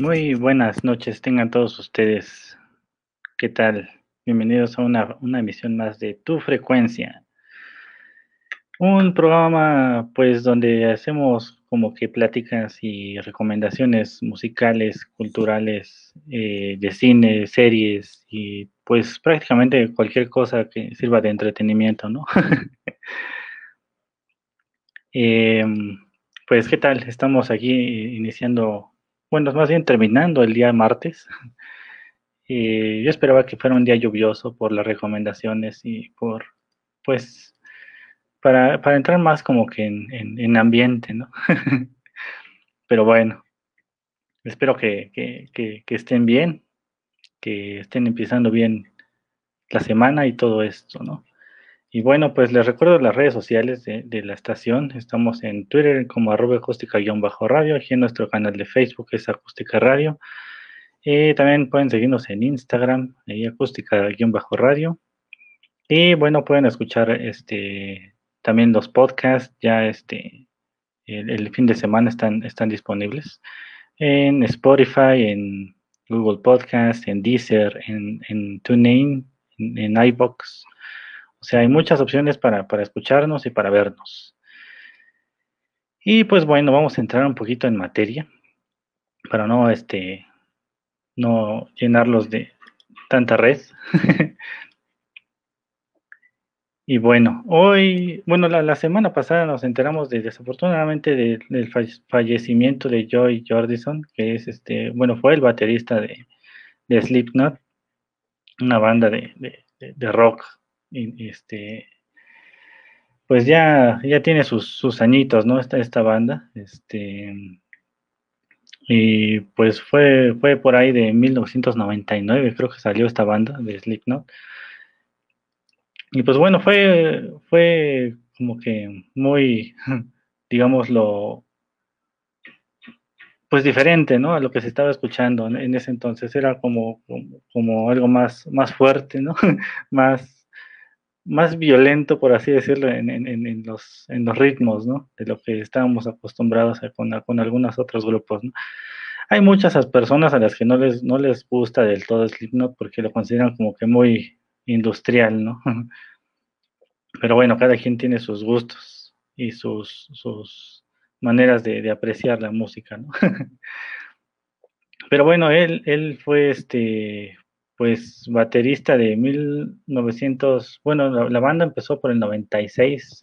Muy buenas noches, tengan todos ustedes. ¿Qué tal? Bienvenidos a una, emisión más de Tu Frecuencia. Un programa, pues, donde hacemos como que pláticas y recomendaciones musicales, culturales, eh, de cine, series y pues prácticamente cualquier cosa que sirva de entretenimiento, ¿no? Em, pues, ¿qué tal? Estamos aquí iniciando bueno, más bien terminando el día martes. Eh, yo esperaba que fuera un día lluvioso por las recomendaciones y por, pues, para, entrar más como que en, ambiente, ¿no? Pero bueno, espero que, estén bien, que estén empezando bien la semana y todo esto, ¿no? Y bueno, pues les recuerdo las redes sociales de, la estación. Estamos en Twitter como arroba acústica-radio. Aquí en nuestro canal de Facebook es acústica radio. Eh, también pueden seguirnos en Instagram, ahí acústica-radio. Y bueno, pueden escuchar este también los podcasts. Ya este el, fin de semana están, están disponibles en Spotify, en Google Podcast, en Deezer, en, en TuneIn, en, en iBox o sea, hay muchas opciones para, escucharnos y para vernos. Y pues bueno, vamos a entrar un poquito en materia para no, este, no llenarlos de tanta red. y bueno, hoy, bueno, la, semana pasada nos enteramos de, desafortunadamente del fallecimiento de Joy Jordison, que es este, bueno, fue el baterista de, de Slipknot, una banda de, de rock este, pues ya, ya tiene sus, añitos, ¿no? Esta, esta banda, este, y pues fue, fue por ahí de 1999, creo que salió esta banda de Slipknot. Y pues bueno, fue, fue como que muy, digámoslo, pues diferente, ¿no? A lo que se estaba escuchando en, ese entonces. Era como, como, como, algo más, más fuerte, ¿no? más más violento, por así decirlo, en, los, ritmos, ¿no? De lo que estábamos acostumbrados a, con, con algunos otros grupos, ¿no? Hay muchas personas a las que no les, gusta del todo Slipknot porque lo consideran como que muy industrial, ¿no? Pero bueno, cada quien tiene sus gustos y sus, maneras de, de apreciar la música, ¿no? Pero bueno, él, él fue este pues baterista de 1900, bueno, la, banda empezó por el 96,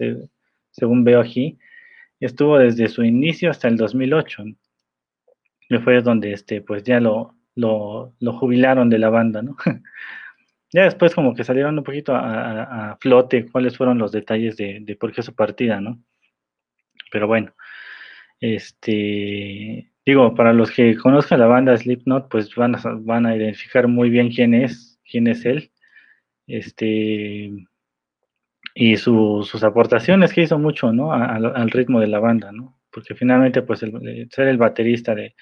según veo aquí, estuvo desde su inicio hasta el 2008, que fue donde este, pues ya lo, lo, jubilaron de la banda, ¿no? ya después como que salieron un poquito a, flote cuáles fueron los detalles de, de, por qué su partida, ¿no? Pero bueno, este, digo, para los que conozcan la banda Slipknot, pues van a, van a identificar muy bien quién es, quién es él. Este, y sus aportaciones que hizo mucho, ¿no? al ritmo de la banda, ¿no? Porque finalmente, pues, el, ser el baterista de,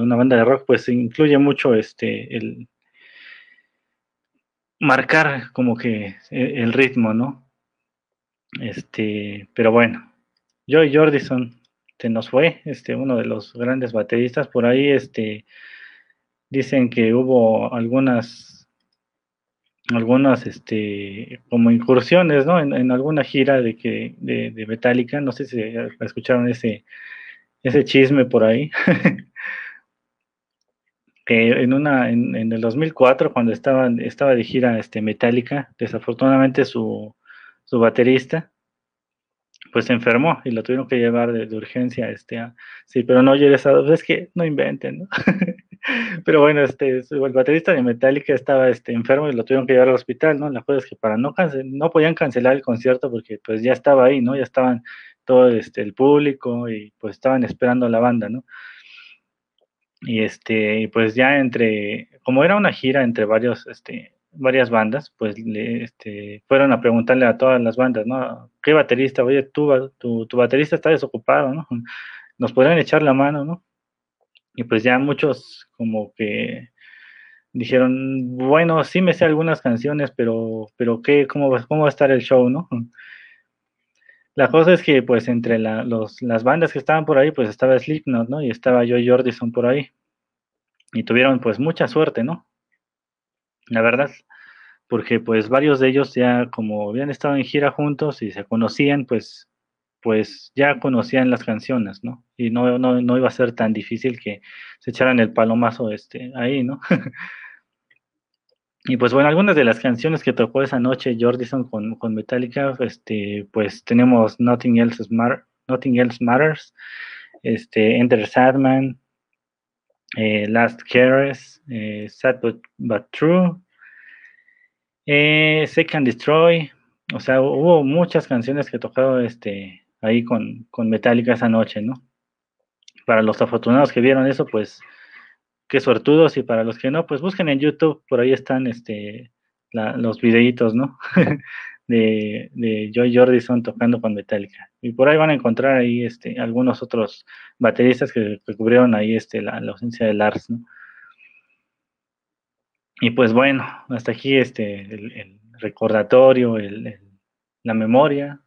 una banda de rock, pues, incluye mucho este, el marcar como que e, el, ritmo, ¿no? Este, pero bueno, Joy Jordison se nos fue, este, uno de los grandes bateristas. Por ahí este, dicen que hubo algunas, algunas este, como incursiones, ¿no? En, alguna gira de, que, de, Metallica, no sé si escucharon ese, ese chisme por ahí. en una en, el 2004 cuando estaba, estaba de gira este Metallica desafortunadamente su, su baterista pues se enfermó y lo tuvieron que llevar de, urgencia, este, sí, pero no llegues a, es que no inventen, ¿no? pero bueno, este, el baterista de Metallica estaba, este, enfermo y lo tuvieron que llevar al hospital, ¿no? La cosa es que para no no podían cancelar el concierto porque pues ya estaba ahí, ¿no? Ya estaban todo, este, el público y pues estaban esperando a la banda, ¿no? Y este, pues ya entre, como era una gira entre varios, este, varias bandas, pues le, este, fueron a preguntarle a todas las bandas, ¿no? ¿Qué baterista? Oye, tu, tu, tu baterista está desocupado, ¿no? Nos podrían echar la mano, ¿no? Y pues ya muchos como que dijeron, bueno, sí me sé algunas canciones, pero, pero ¿qué? ¿Cómo, cómo va a estar el show, no? La cosa es que, pues, entre los, las bandas que estaban por ahí, pues estaba Slipknot, ¿no? Y estaba Joy Jordison por ahí. Y tuvieron, pues, mucha suerte, ¿no? La verdad, porque, pues, varios de ellos ya, como habían estado en gira juntos y se conocían, pues, pues ya conocían las canciones, ¿no? Y no, no, no iba a ser tan difícil que se echaran el palomazo este, ahí, ¿no? Y pues bueno, algunas de las canciones que tocó esa noche Jordison con, con Metallica, este, pues tenemos Nothing Else, Nothing Else Matters, este, Enter Sadman, eh, Last Caress, eh, Sad But, True, eh, Second Destroy, o sea, hubo muchas canciones que tocó este, ahí con, con Metallica esa noche, ¿no? Para los afortunados que vieron eso, pues qué suertudos y para los que no, pues busquen en YouTube, por ahí están este, los videitos, ¿no? de, de Joy Jordison tocando con Metallica. Y por ahí van a encontrar ahí este, algunos otros bateristas que, cubrieron ahí este, la, ausencia de Lars, ¿no? Y pues bueno, hasta aquí este, el, recordatorio, el, la memoria,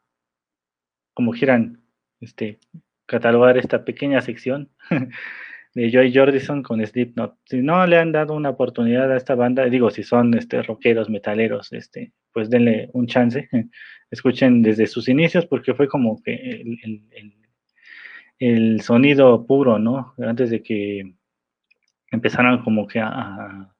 como quieran este, catalogar esta pequeña sección. de Joy Jordison con Slipknot. Si no le han dado una oportunidad a esta banda, digo, si son este, rockeros, metaleros, este, pues denle un chance. Escuchen desde sus inicios porque fue como que el, sonido puro, ¿no? Antes de que empezaran como que a,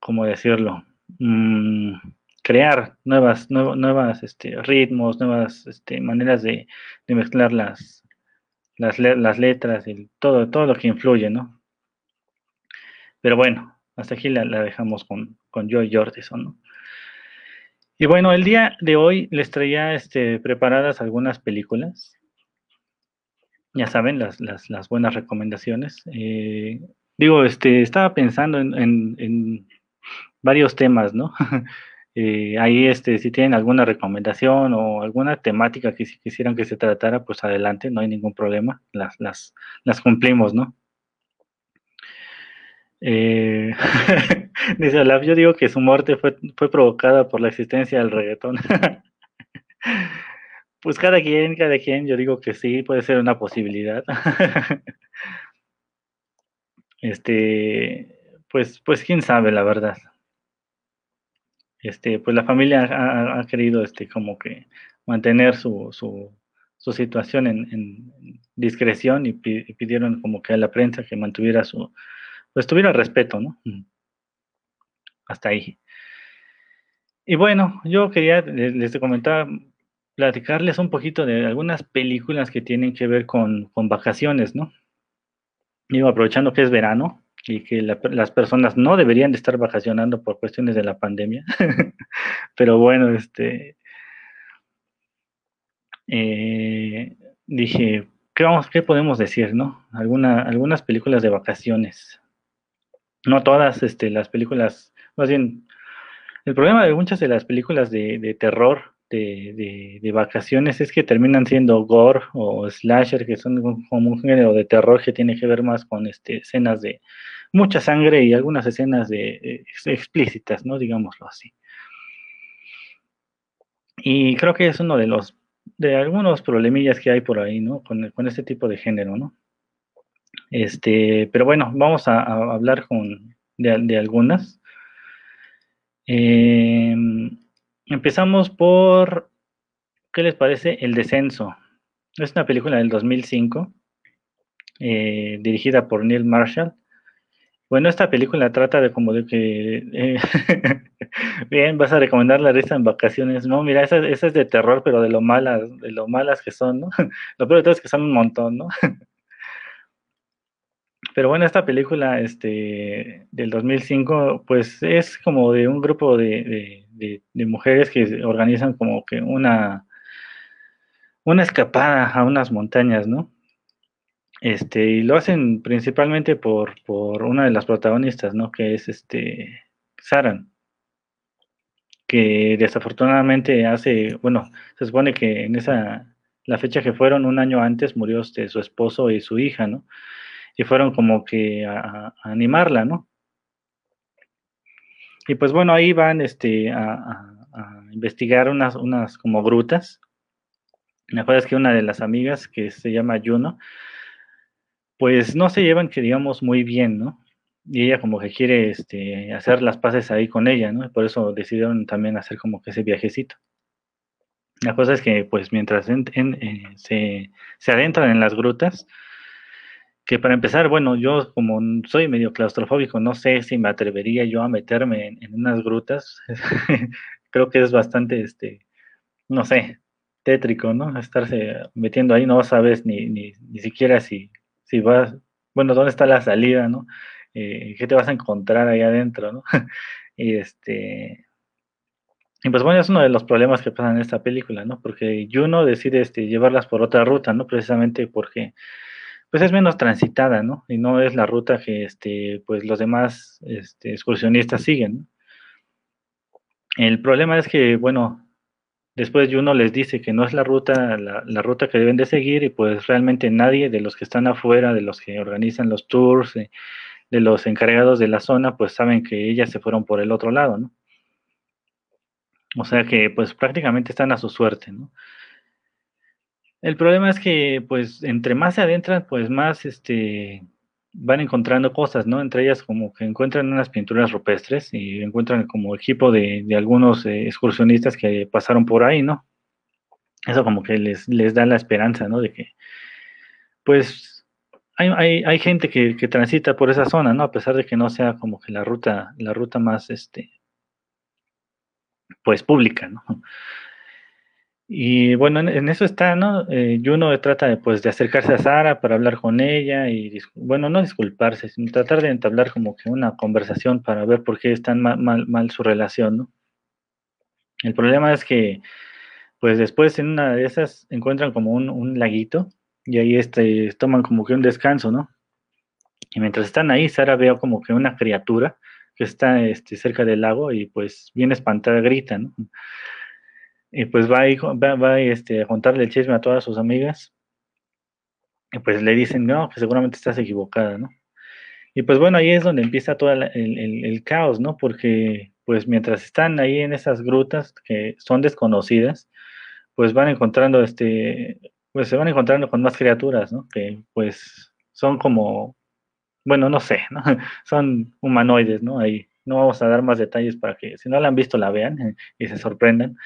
¿cómo decirlo? Mm, crear nuevas, nuevas este, ritmos, nuevas este, maneras de, de mezclar las, las, las letras, y todo, todo lo que influye, ¿no? Pero bueno, hasta aquí la, dejamos con, con Joy Jordison, ¿no? Y bueno, el día de hoy les traía este, preparadas algunas películas. Ya saben, las, las, las buenas recomendaciones. Eh, digo, este, estaba pensando en, en, en varios temas, ¿no? Eh, ahí, este, si tienen alguna recomendación o alguna temática que si quisieran que se tratara, pues adelante, no hay ningún problema, las, las, las cumplimos, ¿no? Eh, dice Olaf, yo digo que su muerte fue, fue provocada por la existencia del reggaetón. pues cada quien, cada quien, yo digo que sí, puede ser una posibilidad. este, pues, pues quién sabe, la verdad este, pues la familia ha, querido este, como que mantener su, su, su situación en, discreción y, pidieron como que a la prensa que mantuviera su, pues tuviera respeto, ¿no? Hasta ahí. Y bueno, yo quería, les, comentaba, platicarles un poquito de algunas películas que tienen que ver con, con vacaciones, ¿no? Digo, aprovechando que es verano, y que las personas no deberían de estar vacacionando por cuestiones de la pandemia. Pero bueno, este eh, dije, ¿qué, vamos, ¿qué podemos decir, no? Alguna, algunas películas de vacaciones. No todas este, las películas, más bien, el problema de muchas de las películas de, de terror de, de, vacaciones es que terminan siendo gore o slasher, que son como un género de terror que tiene que ver más con este, escenas de mucha sangre y algunas escenas de, eh, explícitas, ¿no? Digámoslo así. Y creo que es uno de los, de algunos problemillas que hay por ahí, ¿no? Con, con este tipo de género, ¿no? Este, pero bueno, vamos a, hablar con, de, algunas. Eh, Empezamos por, ¿qué les parece? El descenso. Es una película del 2005, eh, dirigida por Neil Marshall. Bueno, esta película trata de como de que, eh, bien, vas a recomendar la risa en vacaciones. No, mira, esa, esa, es de terror, pero de lo malas, de lo malas que son, ¿no? lo peor de todo es que son un montón, ¿no? Pero bueno, esta película este, del 2005, pues es como de un grupo de, mujeres que organizan como que una, una escapada a unas montañas, ¿no? Este, y lo hacen principalmente por, por una de las protagonistas, ¿no? Que es este Saran, que desafortunadamente hace, bueno, se supone que en esa, la fecha que fueron, un año antes, murió este, su esposo y su hija, ¿no? Y fueron como que a, animarla, ¿no? Y pues bueno, ahí van este, a, investigar unas, unas como grutas. Me acuerdo que una de las amigas, que se llama Juno, pues no se llevan, que digamos, muy bien, ¿no? Y ella como que quiere este, hacer las paces ahí con ella, ¿no? Y por eso decidieron también hacer como que ese viajecito. La cosa es que, pues, mientras en, en, eh, se, se adentran en las grutas, que para empezar, bueno, yo como soy medio claustrofóbico, no sé si me atrevería yo a meterme en, en unas grutas. Creo que es bastante, este, no sé, tétrico, ¿no? Estarse metiendo ahí, no sabes ni, ni, ni siquiera si, si vas, bueno, dónde está la salida, ¿no? Eh, ¿Qué te vas a encontrar ahí adentro, ¿no? y este... Y pues bueno, es uno de los problemas que pasan en esta película, ¿no? Porque Juno decide este, llevarlas por otra ruta, ¿no? Precisamente porque pues es menos transitada, ¿no? Y no es la ruta que este, pues los demás este, excursionistas siguen. El problema es que, bueno, después Juno les dice que no es la ruta, la, la, ruta que deben de seguir, y pues realmente nadie de los que están afuera, de los que organizan los tours, de, de los encargados de la zona, pues saben que ellas se fueron por el otro lado, ¿no? O sea que pues prácticamente están a su suerte, ¿no? El problema es que, pues, entre más se adentran, pues más este, van encontrando cosas, ¿no? Entre ellas como que encuentran unas pinturas rupestres y encuentran como equipo de, algunos eh, excursionistas que pasaron por ahí, ¿no? Eso como que les, les da la esperanza, ¿no? De que, pues, hay, hay, hay gente que, que, transita por esa zona, ¿no? A pesar de que no sea como que la ruta, la ruta más, este, pues, pública, ¿no? Y bueno, en, eso está, ¿no? Eh, Juno trata de, pues, de acercarse a Sara para hablar con ella y, bueno, no disculparse, sino tratar de entablar como que una conversación para ver por qué es tan mal, mal, mal su relación, ¿no? El problema es que, pues, después en una de esas encuentran como un, un laguito y ahí este, toman como que un descanso, ¿no? Y mientras están ahí, Sara ve como que una criatura que está este, cerca del lago y pues bien espantada grita, ¿no? Y pues va, y, va, va este, a contarle el chisme a todas sus amigas. Y pues le dicen, no, que seguramente estás equivocada, ¿no? Y pues bueno, ahí es donde empieza todo el, caos, ¿no? Porque pues mientras están ahí en esas grutas que son desconocidas, pues van encontrando, este, pues se van encontrando con más criaturas, ¿no? Que pues son como, bueno, no sé, ¿no? Son humanoides, ¿no? Ahí no vamos a dar más detalles para que si no la han visto la vean y se sorprendan.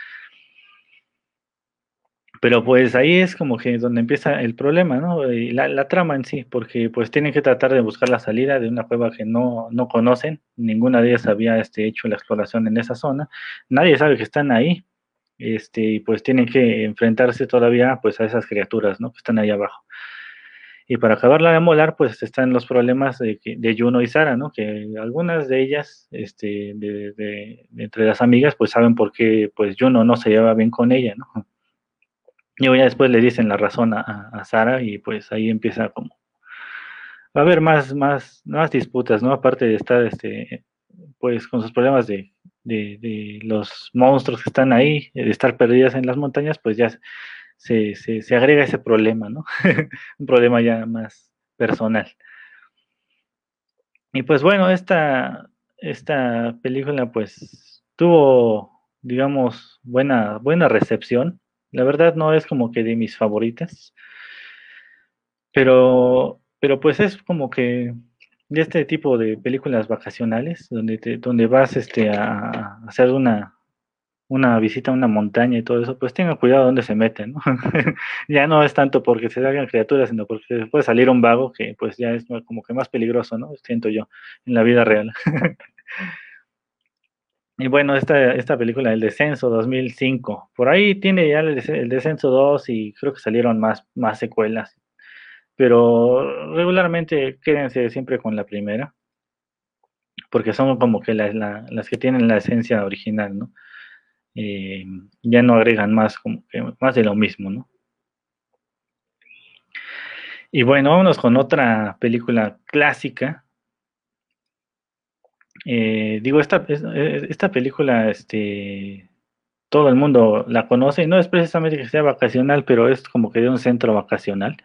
Pero pues ahí es como que donde empieza el problema, ¿no? Y la, la, trama en sí, porque pues tienen que tratar de buscar la salida de una cueva que no, no conocen, ninguna de ellas había este, hecho la exploración en esa zona, nadie sabe que están ahí, este, y pues tienen que enfrentarse todavía pues a esas criaturas, ¿no? Que están ahí abajo. Y para acabarla de molar, pues están los problemas de, de Juno y Sara, ¿no? Que algunas de ellas, este, de, de, entre las amigas, pues saben por qué pues Juno no se lleva bien con ella, ¿no? Y ya después le dicen la razón a, Sara y pues ahí empieza como... Va a haber más, más, más disputas, ¿no? Aparte de estar, este, pues con sus problemas de, de, de los monstruos que están ahí, de estar perdidas en las montañas, pues ya se, se, se agrega ese problema, ¿no? Un problema ya más personal. Y pues bueno, esta, esta película pues tuvo, digamos, buena, buena recepción. La verdad no es como que de mis favoritas. Pero, pero pues es como que de este tipo de películas vacacionales, donde, te, donde vas este, a, hacer una, una visita a una montaña y todo eso, pues tengan cuidado donde se meten, ¿no? ya no es tanto porque se hagan criaturas, sino porque puede salir un vago que pues ya es como que más peligroso, ¿no? Siento yo, en la vida real. Y bueno, esta, esta película, El Descenso 2005, por ahí tiene ya el, Descenso 2 y creo que salieron más, más secuelas. Pero regularmente quédense siempre con la primera, porque son como que la, la, las que tienen la esencia original, ¿no? Eh, ya no agregan más, como que más de lo mismo, ¿no? Y bueno, vámonos con otra película clásica. Eh, digo, esta, esta película, este, todo el mundo la conoce, no es precisamente que sea vacacional, pero es como que de un centro vacacional.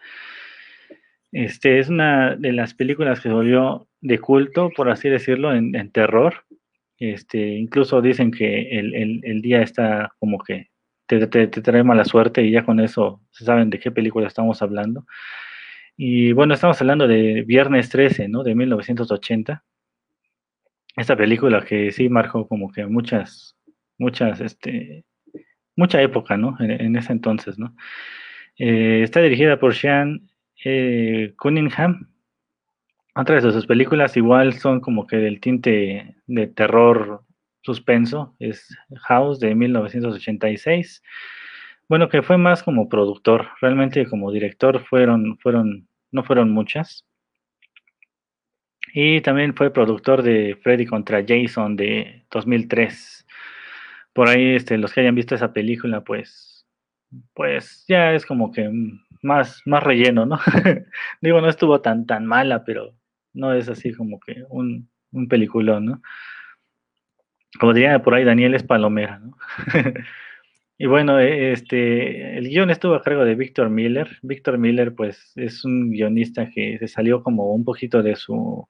Este es una de las películas que volvió de culto, por así decirlo, en, terror. Este, incluso dicen que el, día está como que te, te, trae mala suerte y ya con eso se saben de qué película estamos hablando. Y bueno, estamos hablando de Viernes 13, ¿no? De 1980. Esta película que sí marcó como que muchas, muchas, este, mucha época, ¿no? En, ese entonces, ¿no? Eh, está dirigida por Sean eh, Cunningham. Otras de sus películas igual son como que del tinte de terror suspenso, es House de 1986. Bueno, que fue más como productor, realmente como director fueron, fueron, no fueron muchas. Y también fue productor de Freddy contra Jason de 2003. Por ahí, este, los que hayan visto esa película, pues, pues ya es como que más, más relleno, ¿no? Digo, no estuvo tan, tan mala, pero no es así como que un, un peliculón, ¿no? Como diría por ahí, Daniel es palomera, ¿no? y bueno, e, este, el guion estuvo a cargo de Víctor Miller. Víctor Miller, pues, es un guionista que se salió como un poquito de su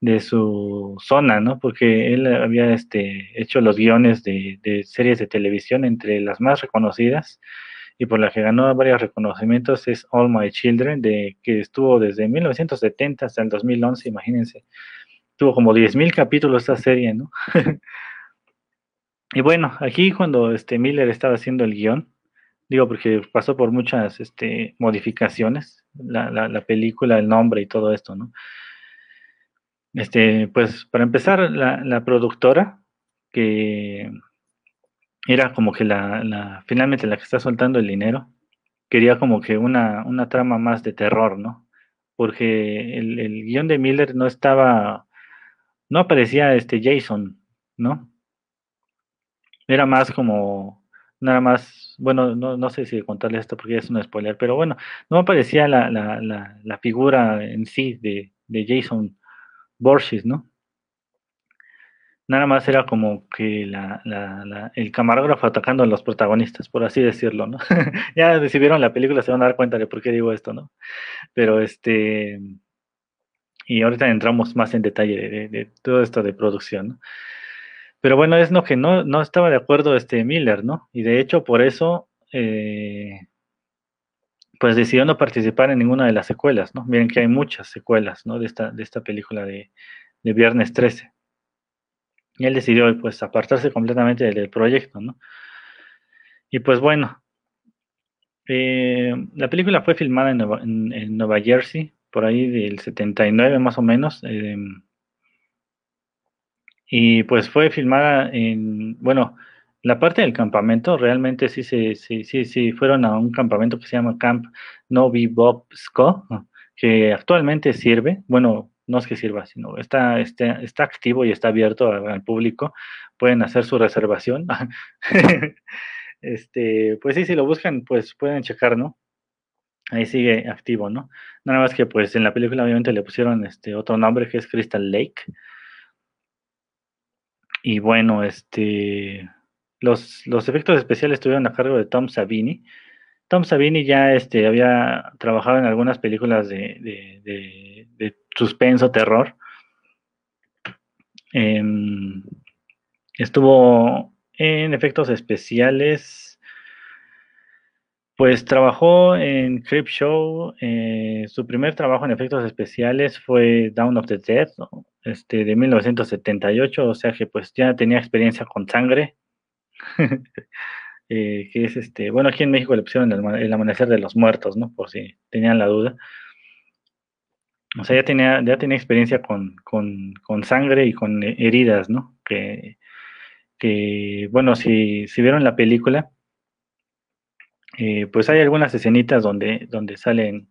de su zona, ¿no? Porque él había este, hecho los guiones de, series de televisión, entre las más reconocidas, y por la que ganó varios reconocimientos es All My Children, de, que estuvo desde 1970 hasta el 2011, imagínense. Tuvo como 10.000 capítulos esta serie, ¿no? y bueno, aquí cuando este Miller estaba haciendo el guion, digo porque pasó por muchas este, modificaciones, la, la, película, el nombre y todo esto, ¿no? Este, pues para empezar, la, la productora, que era como que la, finalmente la que está soltando el dinero, quería como que una, una trama más de terror, ¿no? Porque el, el guion de Miller no estaba, no aparecía este Jason, ¿no? Era más como, nada más, bueno, no, no sé si contarles esto porque es un spoiler, pero bueno, no aparecía la, la, la, la figura en sí de, de Jason Borges, ¿no? nada más era como que el camarógrafo atacando a los protagonistas, por así decirlo, ¿no? ya si vieron la película se van a dar cuenta de por qué digo esto, ¿no? Pero este, y ahorita entramos más en detalle de, todo esto de producción, ¿no? Pero bueno, es lo que no, no estaba de acuerdo este Miller, ¿no? Y de hecho por eso, eh, pues decidió no participar en ninguna de las secuelas, ¿no? Miren que hay muchas secuelas, ¿no? De esta, de esta película de, de Viernes 13. Y él decidió pues apartarse completamente del, proyecto, ¿no? Y pues bueno, eh, la película fue filmada en Nueva, Jersey, por ahí del 79 más o menos. Em, y pues fue filmada en, bueno, la parte del campamento, realmente sí, sí, sí, sí, sí, fueron a un campamento que se llama Camp Novi Bobsko, que actualmente sirve, bueno, no es que sirva, sino está, está, está activo y está abierto al público. Pueden hacer su reservación. este, pues sí, si lo buscan, pues pueden checar, ¿no? Ahí sigue activo, ¿no? Nada más que pues en la película obviamente le pusieron este otro nombre que es Crystal Lake. Y bueno, este los, efectos especiales estuvieron a cargo de Tom Savini. Tom Savini ya este, había trabajado en algunas películas de, de, suspenso, terror. Em, estuvo en efectos especiales. Pues trabajó en Creep Show. Eh, su primer trabajo en efectos especiales fue Down of the Dead, este, de 1978. O sea que pues ya tenía experiencia con sangre. Eh, que es este, bueno, aquí en México le pusieron el, amanecer de los muertos, ¿no? Por si tenían la duda. O sea, ya tenía, ya tenía experiencia con, sangre y con heridas, ¿no? Que, que bueno, si, si vieron la película, eh, pues hay algunas escenitas donde, donde salen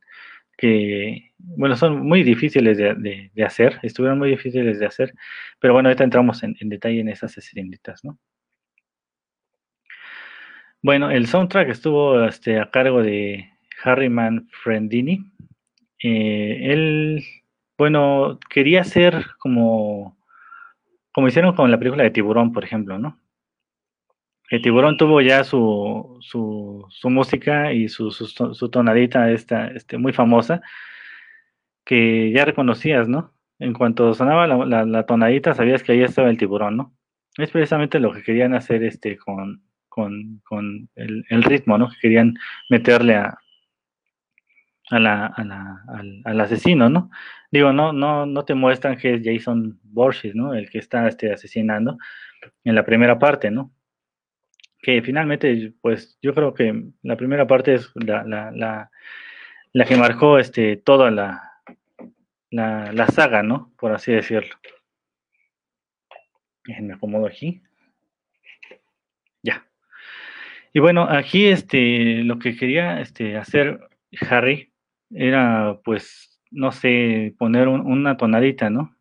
que, bueno, son muy difíciles de, hacer, estuvieron muy difíciles de hacer, pero bueno, ahorita entramos en, en detalle en esas escenitas, ¿no? Bueno, el soundtrack estuvo este, a cargo de Harry Manfredini eh, él, bueno, quería ser como, como hicieron con la película de Tiburón, por ejemplo, ¿no? El Tiburón tuvo ya su, su, música y su, su, tonadita esta, este, muy famosa, que ya reconocías, ¿no? En cuanto sonaba la, la, tonadita, sabías que ahí estaba el tiburón, ¿no? Es precisamente lo que querían hacer este con, con, con el, el, ritmo, ¿no? Que querían meterle a, a la, a la, al, asesino, ¿no? Digo, no, no, no te muestran que es Jason Borges, ¿no? El que está este, asesinando en la primera parte, ¿no? Que finalmente, pues yo creo que la primera parte es la, la, la, que marcó este, toda la, la, saga, ¿no? Por así decirlo. Me acomodo aquí. Ya. Y bueno, aquí este, lo que quería este, hacer Harry era, pues, no sé, poner una tonadita, ¿no?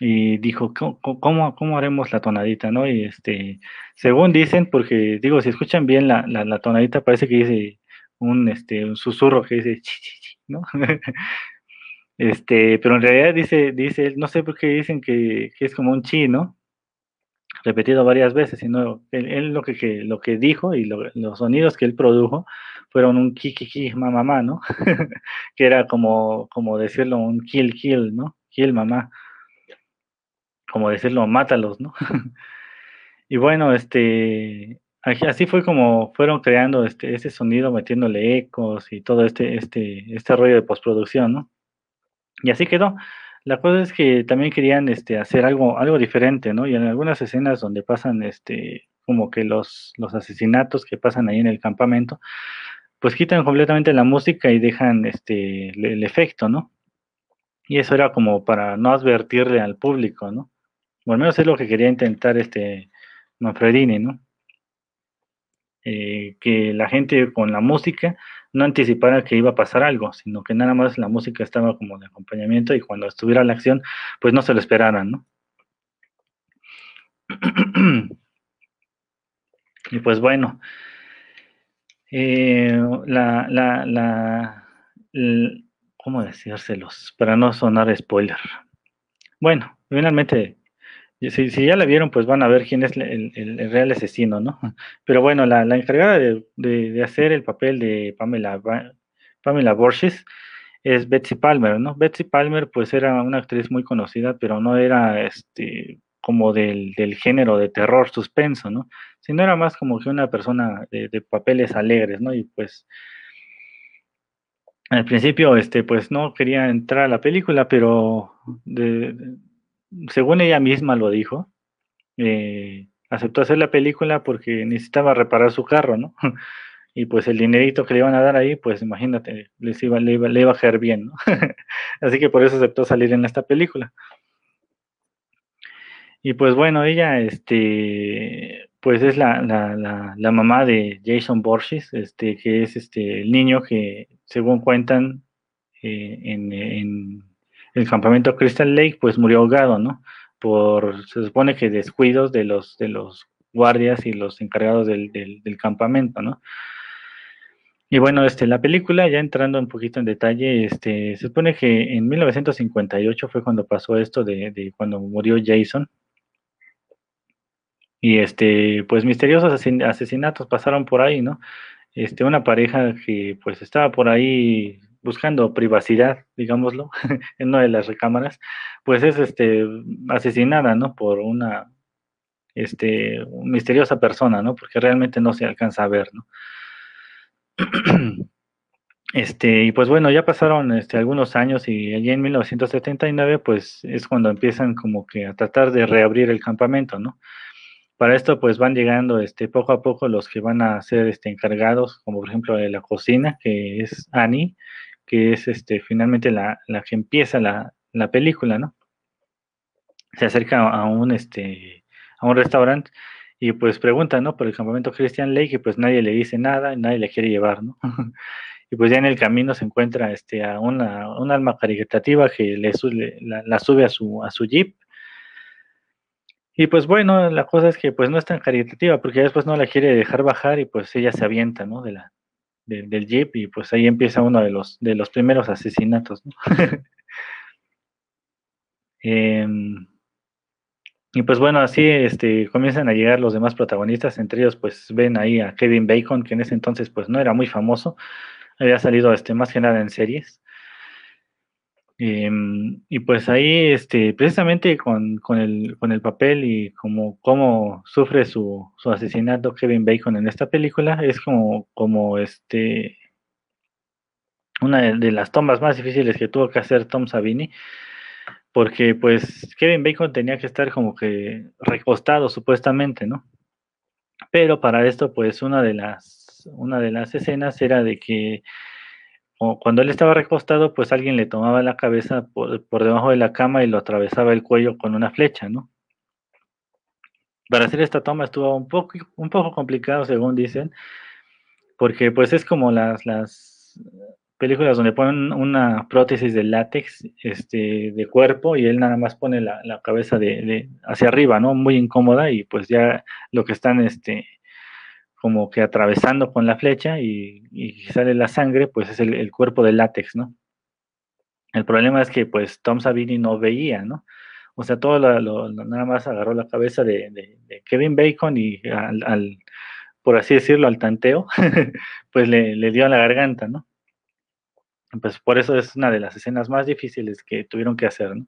Y dijo, ¿cómo, ¿cómo, haremos la tonadita, no? Y este, según dicen, porque digo, si escuchan bien la, la, tonadita, parece que dice un, este, un susurro que dice, chi, chi, chi, ¿no? este, pero en realidad dice, dice, no sé por qué dicen que, que es como un chi, ¿no? Repetido varias veces, sino él, lo, que, lo que dijo y los sonidos que él produjo fueron un kikiki mamá, ¿no? que era como, como decirlo un kill kill, ¿no? Kill mamá. Como decirlo, mátalos, ¿no? y bueno, este así fue como fueron creando este, ese sonido, metiéndole ecos y todo este, este, este rollo de postproducción, ¿no? Y así quedó. La cosa es que también querían este, hacer algo, algo diferente, ¿no? Y en algunas escenas donde pasan este, como que los, los asesinatos que pasan ahí en el campamento, pues quitan completamente la música y dejan este, el, efecto, ¿no? Y eso era como para no advertirle al público, ¿no? O al menos es lo que quería intentar este Manfredini, ¿no? Eh, que la gente con la música no anticipara que iba a pasar algo, sino que nada más la música estaba como de acompañamiento y cuando estuviera la acción, pues no se lo esperaran, ¿no? y pues bueno, eh, la, la, la, ¿cómo decírselos? Para no sonar spoiler. Bueno, finalmente si, ya la vieron, pues van a ver quién es el, real asesino, ¿no? Pero bueno, la, encargada de, de, hacer el papel de Pamela, Pamela Borges es Betsy Palmer, ¿no? Betsy Palmer, pues era una actriz muy conocida, pero no era este como del, del género de terror suspenso, ¿no? Sino era más como que una persona de, de papeles alegres, ¿no? Y pues al principio, este, pues no quería entrar a la película, pero de, según ella misma lo dijo, eh, aceptó hacer la película porque necesitaba reparar su carro, ¿no? y pues el dinerito que le iban a dar ahí, pues imagínate, les iba, le, iba, le iba a caer bien, ¿no? Así que por eso aceptó salir en esta película. Y pues bueno, ella, este, pues es la, la, la, mamá de Jason Borges, este, que es este, el niño que, según cuentan, eh, en, en el campamento Crystal Lake, pues murió ahogado, ¿no? Por, se supone que descuidos de los, de los guardias y los encargados del, del, campamento, ¿no? Y bueno, este, la película, ya entrando un poquito en detalle, este, se supone que en 1958 fue cuando pasó esto de, de cuando murió Jason. Y este, pues misteriosos asesinatos pasaron por ahí, ¿no? Este, una pareja que pues estaba por ahí buscando privacidad, digámoslo, en una de las recámaras, pues es este asesinada, ¿no? Por una este misteriosa persona, ¿no? Porque realmente no se alcanza a ver, ¿no? Este, y pues bueno, ya pasaron este, algunos años y allí en 1979 pues es cuando empiezan como que a tratar de reabrir el campamento, ¿no? Para esto pues van llegando este, poco a poco los que van a ser este, encargados, como por ejemplo la cocina, que es Annie, que es este, finalmente la, la que empieza la, la, película, ¿no? Se acerca a un, este, a un restaurante y pues pregunta, ¿no? Por el campamento Christian Lake y pues nadie le dice nada, nadie le quiere llevar, ¿no? y pues ya en el camino se encuentra este, a una, un alma caritativa que le, la, la, sube a su, a su jeep. Y pues bueno, la cosa es que pues no es tan caritativa porque después no la quiere dejar bajar y pues ella se avienta, ¿no? De la, del jeep y pues ahí empieza uno de los, de los primeros asesinatos. Em, y pues bueno, así este, comienzan a llegar los demás protagonistas, entre ellos pues ven ahí a Kevin Bacon, que en ese entonces pues no era muy famoso, había salido este, más que nada en series. Em, y pues ahí, este, precisamente con, con, el, con el papel y como cómo sufre su, su, asesinato Kevin Bacon en esta película, es como, como este, una de, las tomas más difíciles que tuvo que hacer Tom Savini, porque pues Kevin Bacon tenía que estar como que recostado supuestamente, ¿no? Pero para esto, pues una de las, una de las escenas era de que cuando él estaba recostado, pues alguien le tomaba la cabeza por, debajo de la cama y lo atravesaba el cuello con una flecha, ¿no? Para hacer esta toma estuvo un poco, un poco complicado, según dicen, porque pues es como las, las películas donde ponen una prótesis de látex este, de cuerpo y él nada más pone la, cabeza de, hacia arriba, ¿no? Muy incómoda y pues ya lo que están este, como que atravesando con la flecha y, sale la sangre, pues es el, cuerpo de látex, ¿no? El problema es que pues Tom Savini no veía, ¿no? O sea, todo lo, nada más agarró la cabeza de, Kevin Bacon y al, por así decirlo, al tanteo, pues le, le dio a la garganta, ¿no? Pues por eso es una de las escenas más difíciles que tuvieron que hacer, ¿no?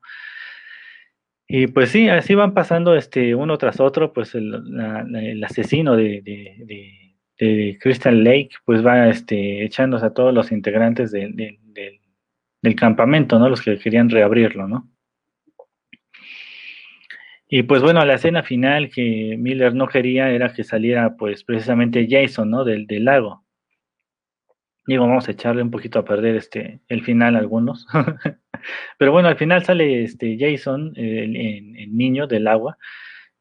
Y pues sí, así van pasando este uno tras otro, pues el, asesino de, de, Crystal Lake, pues va este, echándose a todos los integrantes del campamento, ¿no? Los que querían reabrirlo, ¿no? Y pues bueno, la escena final que Miller no quería era que saliera pues precisamente Jason, ¿no? Del, del lago. Digo, vamos a echarle un poquito a perder este el final a algunos. Pero bueno, al final sale este Jason, el, niño del agua.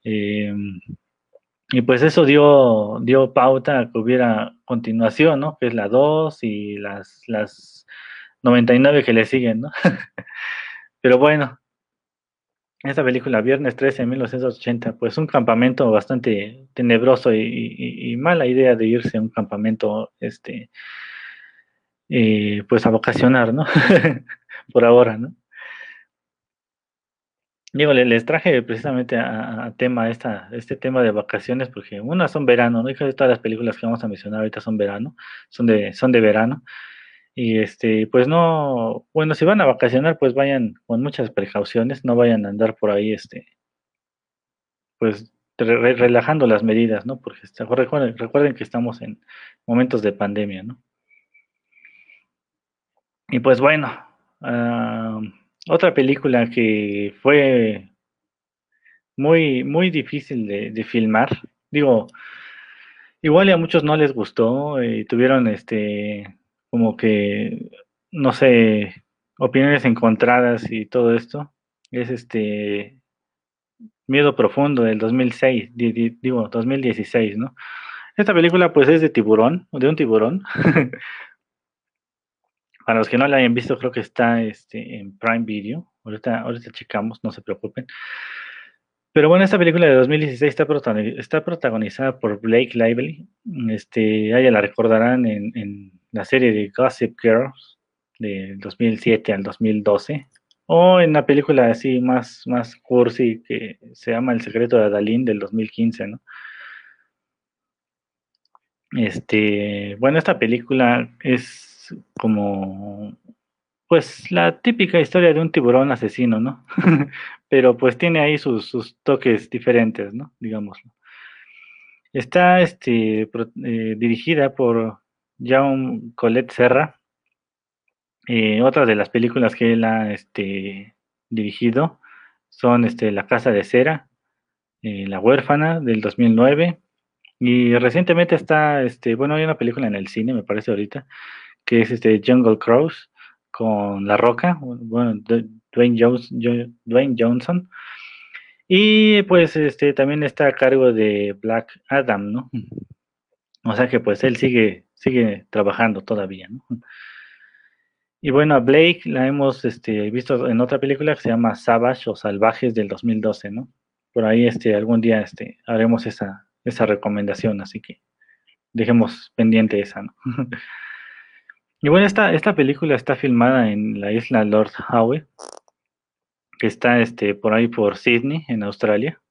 Eh, y pues eso dio, dio pauta a que hubiera continuación, ¿no? Que es la 2 y las, las 99 que le siguen, ¿no? Pero bueno, esta película, Viernes 13 de 1980, pues un campamento bastante tenebroso y, y, mala idea de irse a un campamento, este, eh, pues a vocacionar, ¿no? Por ahora, ¿no? Digo, les traje precisamente a, tema esta, este tema de vacaciones, porque unas son verano, ¿no? todas las películas que vamos a mencionar ahorita son verano, son de, son de verano. Y este, pues no, bueno, si van a vacacionar, pues vayan con muchas precauciones, no vayan a andar por ahí, este, pues relajando las medidas, ¿no? Porque este, recuerden, recuerden que estamos en momentos de pandemia, ¿no? Y pues bueno, ah, otra película que fue muy, muy difícil de, filmar. Digo, igual a muchos no les gustó y tuvieron este como que no sé opiniones encontradas y todo esto es este Miedo Profundo del 2006 digo 2016 no esta película pues es de tiburón de un tiburón Para los que no la hayan visto, creo que está este, en Prime Video. Ahorita, ahorita checamos, no se preocupen. Pero bueno, esta película de 2016 está, protagonizada por Blake Lively. Este, la recordarán en, la serie de Gossip Girls de 2007 al 2012. O en la película así más, más cursi que se llama El secreto de Adalín del 2015, ¿no? Este, bueno, esta película es como, pues, la típica historia de un tiburón asesino, ¿no? Pero pues tiene ahí sus, toques diferentes, ¿no? Digámoslo. Está este, eh, dirigida por Jaume Colette Serra. Eh, otras de las películas que él ha este, dirigido son este, La Casa de Cera, eh, La Huérfana del 2009. Y recientemente está, este, bueno, hay una película en el cine, me parece ahorita, que es este Jungle Cruise con La Roca, bueno, Dwayne, Johnson. Y pues este también está a cargo de Black Adam, ¿no? O sea que pues él sigue, sigue trabajando todavía, ¿no? Y bueno, a Blake la hemos este, visto en otra película que se llama Savage o Salvajes del 2012, ¿no? Por ahí este, algún día este, haremos esa, esa recomendación, así que dejemos pendiente esa, ¿no? Y bueno, esta, esta película está filmada en la isla Lord Howe, que está este, por ahí por Sydney, en Australia.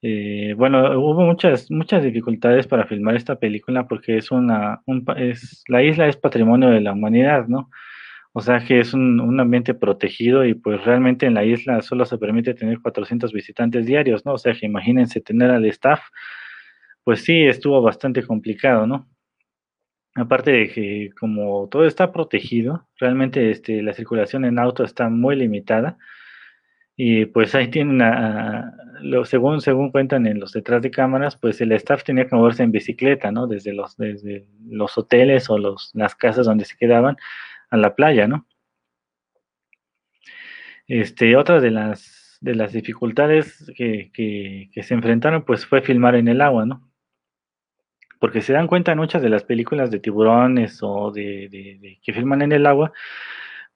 Eh, bueno, hubo muchas, muchas dificultades para filmar esta película porque es una, es, la isla es patrimonio de la humanidad, ¿no? O sea que es un, un, ambiente protegido y pues realmente en la isla solo se permite tener 400 visitantes diarios, ¿no? O sea que imagínense tener al staff, pues sí, estuvo bastante complicado, ¿no? Aparte de que como todo está protegido, realmente este, la circulación en auto está muy limitada y pues ahí tienen, lo, según, cuentan en los detrás de cámaras, pues el staff tenía que moverse en bicicleta, ¿no? Desde los, desde los hoteles o los, las casas donde se quedaban a la playa, ¿no? Este, otra de las, de las dificultades que, que, que se enfrentaron, pues fue filmar en el agua, ¿no? Porque se dan cuenta muchas de las películas de tiburones o de, que filman en el agua,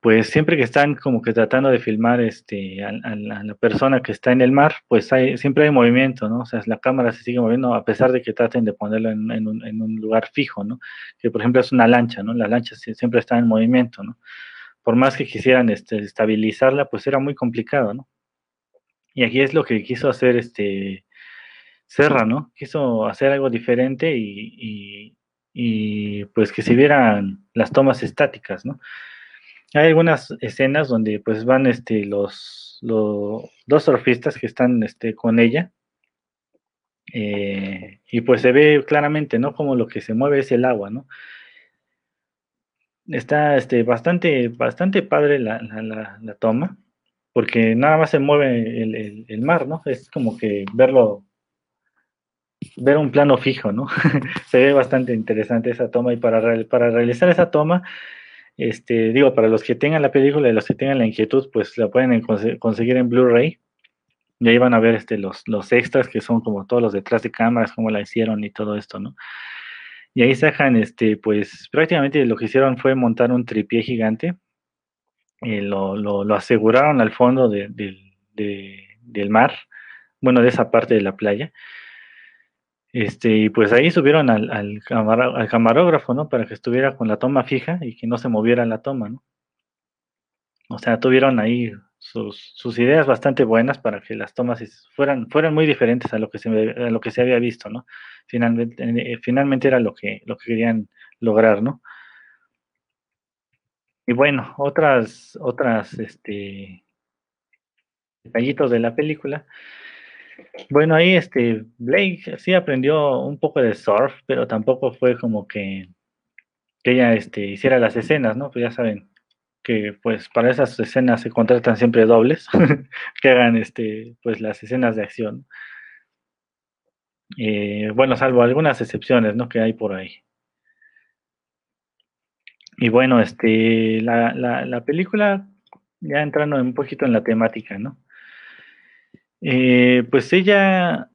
pues siempre que están como que tratando de filmar este, a, la persona que está en el mar, pues siempre hay movimiento, ¿no? O sea, la cámara se sigue moviendo a pesar de que traten de ponerlo en, un, en un, lugar fijo, ¿no? Que por ejemplo es una lancha, ¿no? La lancha siempre está en movimiento, ¿no? Por más que quisieran este, estabilizarla, pues era muy complicado, ¿no? Y aquí es lo que quiso hacer este Serra, ¿no? Quiso hacer algo diferente y, pues que se vieran las tomas estáticas, ¿no? Hay algunas escenas donde pues van este, los, los dos surfistas que están este, con ella eh, y pues se ve claramente, ¿no? Como lo que se mueve es el agua, ¿no? Está este, bastante, bastante padre la, la, toma, porque nada más se mueve el, el, mar, ¿no? Es como que verlo ver un plano fijo, ¿no? Se ve bastante interesante esa toma y para, para realizar esa toma, este, digo, para los que tengan la película y los que tengan la inquietud, pues la pueden conseguir en Blu-ray. Y ahí van a ver este, los, los extras que son como todos los detrás de cámaras, cómo la hicieron y todo esto, ¿no? Y ahí sacan, este, pues prácticamente lo que hicieron fue montar un tripié gigante. Y lo, lo, aseguraron al fondo de, del mar, bueno, de esa parte de la playa este, y pues ahí subieron al, camarógrafo, ¿no? Para que estuviera con la toma fija y que no se moviera la toma, ¿no? O sea, tuvieron ahí sus, ideas bastante buenas para que las tomas fueran, muy diferentes a lo que se, había visto, ¿no? Finalmente, eh, finalmente era lo que, lo que querían lograr, ¿no? Y bueno, otras, otras, este, detallitos de la película bueno, ahí este Blake sí aprendió un poco de surf, pero tampoco fue como que, que ella este, hiciera las escenas, ¿no? Pues ya saben que pues para esas escenas se contratan siempre dobles que hagan este pues las escenas de acción. Eh, bueno, salvo algunas excepciones, ¿no? Que hay por ahí. Y bueno, este la, la, la película ya entrando un poquito en la temática, ¿no? Eh, pues ella,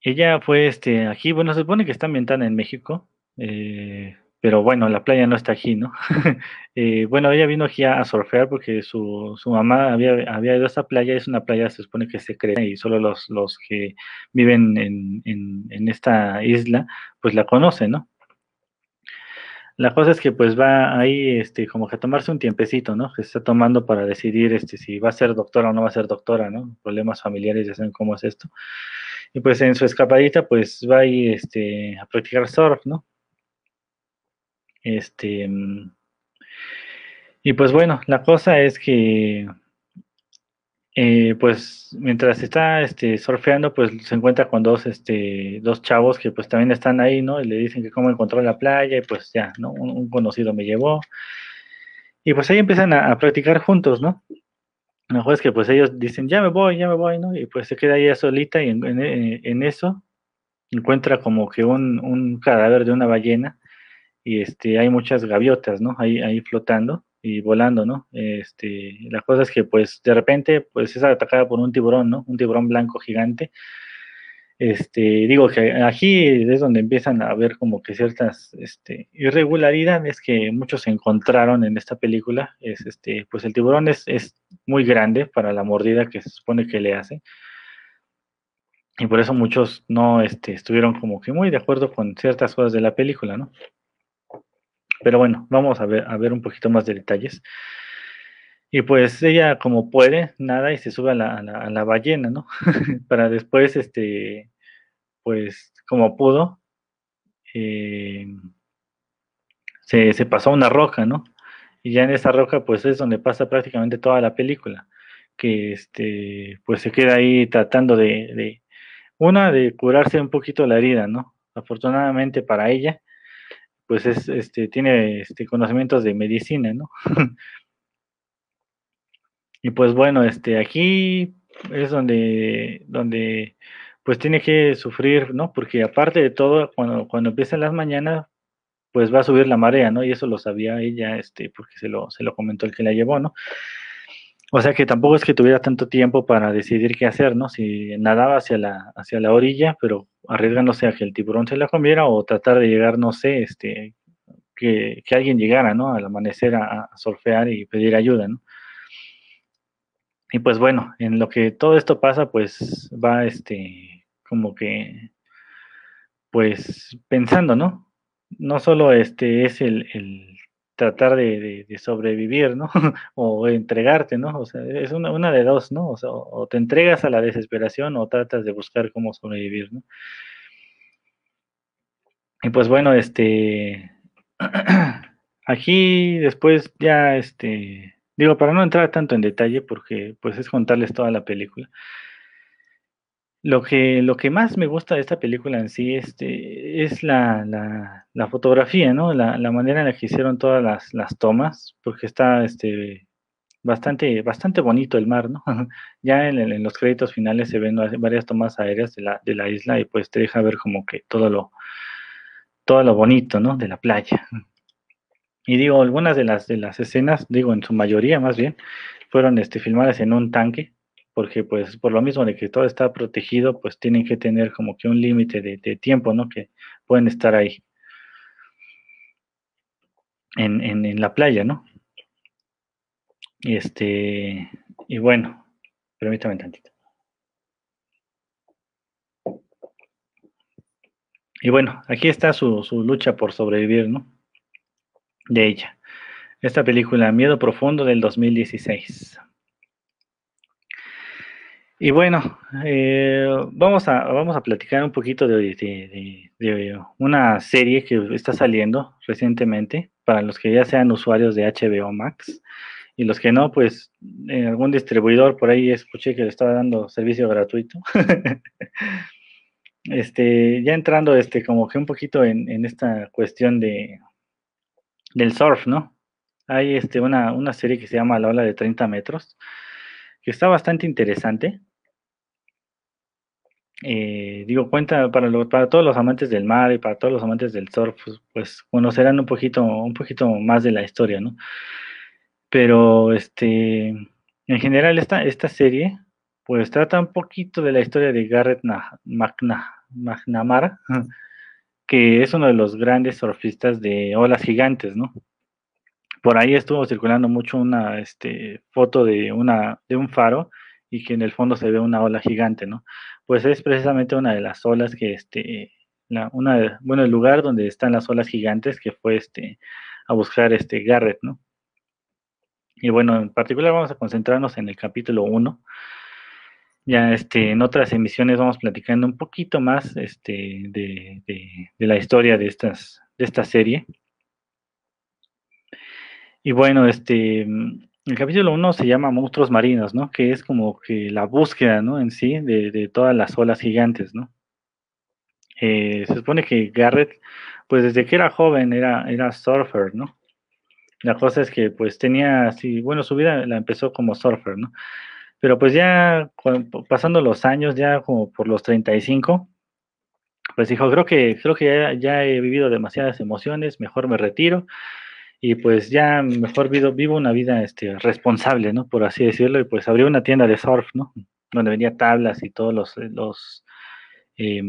ella fue este, aquí, bueno, se supone que está ambientada en México, eh, pero bueno, la playa no está aquí, ¿no? eh, bueno, ella vino aquí a, surfear porque su, su mamá había, había, ido a esa playa, es una playa, se supone que se cree y solo los, los que viven en, en, en esta isla, pues la conocen, ¿no? La cosa es que pues va ahí este, como que a tomarse un tiempecito, ¿no? Que se está tomando para decidir este, si va a ser doctora o no va a ser doctora, ¿no? Problemas familiares, ya saben cómo es esto. Y pues en su escapadita pues va ahí este, a practicar surf, ¿no? Este, mm, y pues bueno, la cosa es que eh, pues mientras está este, surfeando, pues se encuentra con dos, este, dos chavos que pues también están ahí, ¿no? Y le dicen que cómo encontró la playa y pues ya, ¿no? Un, conocido me llevó. Y pues ahí empiezan a, practicar juntos, ¿no? Lo mejor es que pues ellos dicen, ya me voy, ya me voy, ¿no? Y pues se queda ella solita y en, eso encuentra como que un, un, cadáver de una ballena y este, hay muchas gaviotas, ¿no? Ahí, ahí flotando y volando, ¿no? Este, la cosa es que pues de repente pues es atacada por un tiburón, ¿no? Un tiburón blanco gigante. Este, digo que aquí es donde empiezan a ver como que ciertas este, irregularidades que muchos encontraron en esta película. Es este, pues el tiburón es, es muy grande para la mordida que se supone que le hace. Y por eso muchos no este, estuvieron como que muy de acuerdo con ciertas cosas de la película, ¿no? Pero bueno, vamos a ver, a ver un poquito más de detalles. Y pues ella como puede, nada y se sube a la, a la, ballena, ¿no? Para después, este, pues como pudo, eh, se, se, pasó a una roca, ¿no? Y ya en esa roca pues es donde pasa prácticamente toda la película, que este, pues se queda ahí tratando de, de una, de curarse un poquito la herida, ¿no? Afortunadamente para ella, pues es, este, tiene este, conocimientos de medicina, ¿no? y pues bueno, este, aquí es donde, donde pues tiene que sufrir, ¿no? Porque aparte de todo, cuando, cuando empiezan las mañanas, pues va a subir la marea, ¿no? Y eso lo sabía ella, este, porque se lo, se lo comentó el que la llevó, ¿no? O sea que tampoco es que tuviera tanto tiempo para decidir qué hacer, ¿no? Si nadaba hacia la, hacia la orilla, pero arriesgándose a que el tiburón se la comiera o tratar de llegar, no sé, este, que, que alguien llegara, ¿no? Al amanecer a, a, surfear y pedir ayuda, ¿no? Y pues bueno, en lo que todo esto pasa, pues va, este, como que, pues pensando, ¿no? No solo este es el, el tratar de, sobrevivir, ¿no? o entregarte, ¿no? O sea, es una, de dos, ¿no? O o te entregas a la desesperación o tratas de buscar cómo sobrevivir, ¿no? Y pues bueno, este, aquí después ya, este, digo, para no entrar tanto en detalle, porque pues es contarles toda la película. Lo que, lo que más me gusta de esta película en sí este, es la, fotografía, ¿no? La, manera en la que hicieron todas las, las tomas, porque está este, bastante, bastante bonito el mar, ¿no? ya en, los créditos finales se ven varias tomas aéreas de la, isla y pues te deja ver como que todo lo, todo lo bonito, ¿no? De la playa. Y digo, algunas de las, de las escenas, digo, en su mayoría más bien, fueron este, filmadas en un tanque, porque pues por lo mismo de que todo está protegido, pues tienen que tener como que un límite de, tiempo, ¿no? Que pueden estar ahí en, en, la playa, ¿no? Y este, y bueno, permítame tantito. Y bueno, aquí está su, su lucha por sobrevivir, ¿no? De ella. Esta película, Miedo Profundo del 2016. Y bueno, eh, vamos, a, vamos a platicar un poquito de, de, de, de, una serie que está saliendo recientemente para los que ya sean usuarios de HBO Max y los que no, pues en algún distribuidor por ahí escuché que le estaba dando servicio gratuito. este, ya entrando este, como que un poquito en, en esta cuestión de del surf, ¿no? Hay este, una, una serie que se llama La ola de 30 metros, que está bastante interesante. Eh, digo, cuenta para, para todos los amantes del mar y para todos los amantes del surf, pues, pues, conocerán un poquito, un poquito más de la historia, ¿no? Pero este, en general esta, esta serie, pues trata un poquito de la historia de Garrett McNamara, que es uno de los grandes surfistas de olas gigantes, ¿no? Por ahí estuvo circulando mucho una este, foto de, un faro y que en el fondo se ve una ola gigante, ¿no? Pues es precisamente una de las olas que, este, bueno, el lugar donde están las olas gigantes que fue este, a buscar este Garrett, ¿no? Y bueno, en particular vamos a concentrarnos en el capítulo 1, ya este, en otras emisiones vamos platicando un poquito más este, de, la historia de esta serie. Y bueno, este, el capítulo 1 se llama Monstruos Marinos, ¿no? Que es como que la búsqueda, ¿no? En sí, de, de todas las olas gigantes, ¿no? Eh, se supone que Garrett, pues desde que era joven era, era surfer, ¿no? La cosa es que pues tenía así, bueno, su vida la empezó como surfer, ¿no? Pero pues ya pasando los años, ya como por los 35, pues dijo, creo que, creo que ya, ya he vivido demasiadas emociones, mejor me retiro y pues ya mejor vivo, vivo una vida este, responsable, ¿no? Por así decirlo, y pues abrió una tienda de surf, ¿no? Donde venía tablas y todos los, los eh,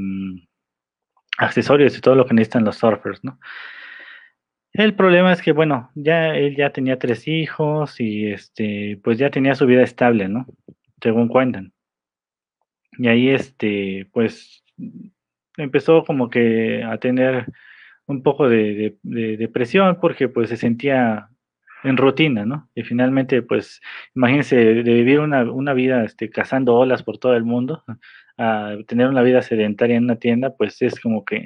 accesorios y todo lo que necesitan los surfers, ¿no? El problema es que, bueno, ya él ya tenía tres hijos y este, pues ya tenía su vida estable, ¿no? Según cuentan. Y ahí, este, pues, empezó como que a tener un poco de, depresión porque pues se sentía en rutina, ¿no? Y finalmente, pues, imagínense de vivir una, una vida este, cazando olas por todo el mundo, a tener una vida sedentaria en una tienda, pues es como que,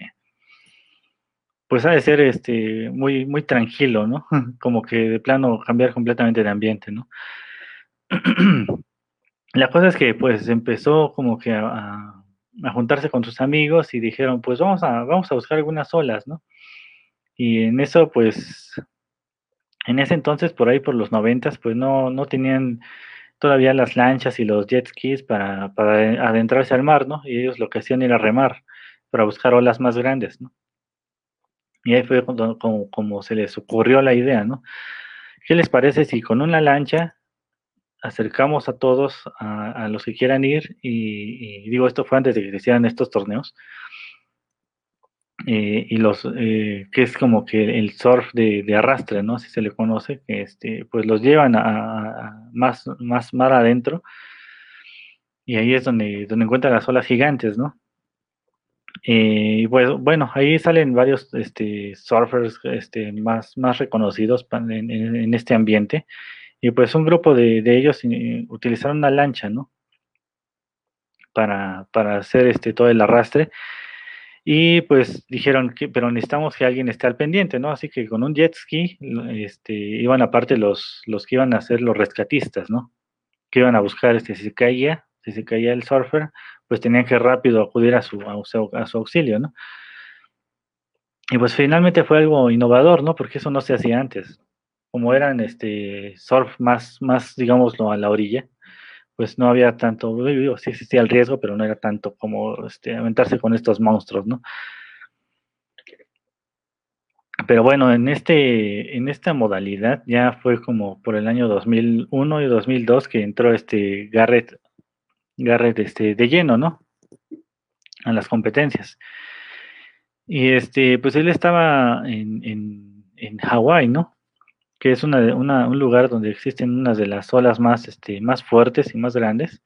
pues ha de ser este, muy, muy tranquilo, ¿no? Como que de plano cambiar completamente de ambiente, ¿no? La cosa es que pues empezó como que a juntarse con sus amigos y dijeron, pues vamos a, vamos a buscar algunas olas, ¿no? Y en eso, pues, en ese entonces, por ahí por los noventas, pues no, no tenían todavía las lanchas y los jet skis para, para adentrarse al mar, ¿no? Y ellos lo que hacían era remar para buscar olas más grandes, ¿no? Y ahí fue como, como, se les ocurrió la idea, ¿no? ¿Qué les parece si con una lancha acercamos a todos, a, los que quieran ir, y, digo, esto fue antes de que hicieran estos torneos, eh, y los, eh, que es como que el surf de, arrastre, ¿no? Así se le conoce, que este, pues los llevan a, más, más mar adentro, y ahí es donde, donde encuentran las olas gigantes, ¿no? Eh, y pues, bueno, ahí salen varios este, surfers este, más, más reconocidos en, en, este ambiente. Y pues un grupo de, ellos eh, utilizaron una lancha, ¿no? Para, para hacer este, todo el arrastre. Y pues dijeron que, pero necesitamos que alguien esté al pendiente, ¿no? Así que con un jet ski, este, iban aparte los, los que iban a ser los rescatistas, ¿no? Que iban a buscar, este, si se caía, si se caía el surfer, pues tenían que rápido acudir a su, a su, a su auxilio, ¿no? Y pues finalmente fue algo innovador, ¿no? Porque eso no se hacía antes como eran este surf más, más digámoslo, a la orilla, pues no había tanto, sí existía el riesgo, pero no era tanto como este, aventarse con estos monstruos, ¿no? Pero bueno, en, este, en esta modalidad ya fue como por el año 2001 y 2002 que entró este Garrett, Garrett este, de lleno, ¿no? A las competencias. Y este, pues él estaba en, en, en Hawái, ¿no? Que es un lugar donde existen unas de las olas más, este, fuertes y más grandes.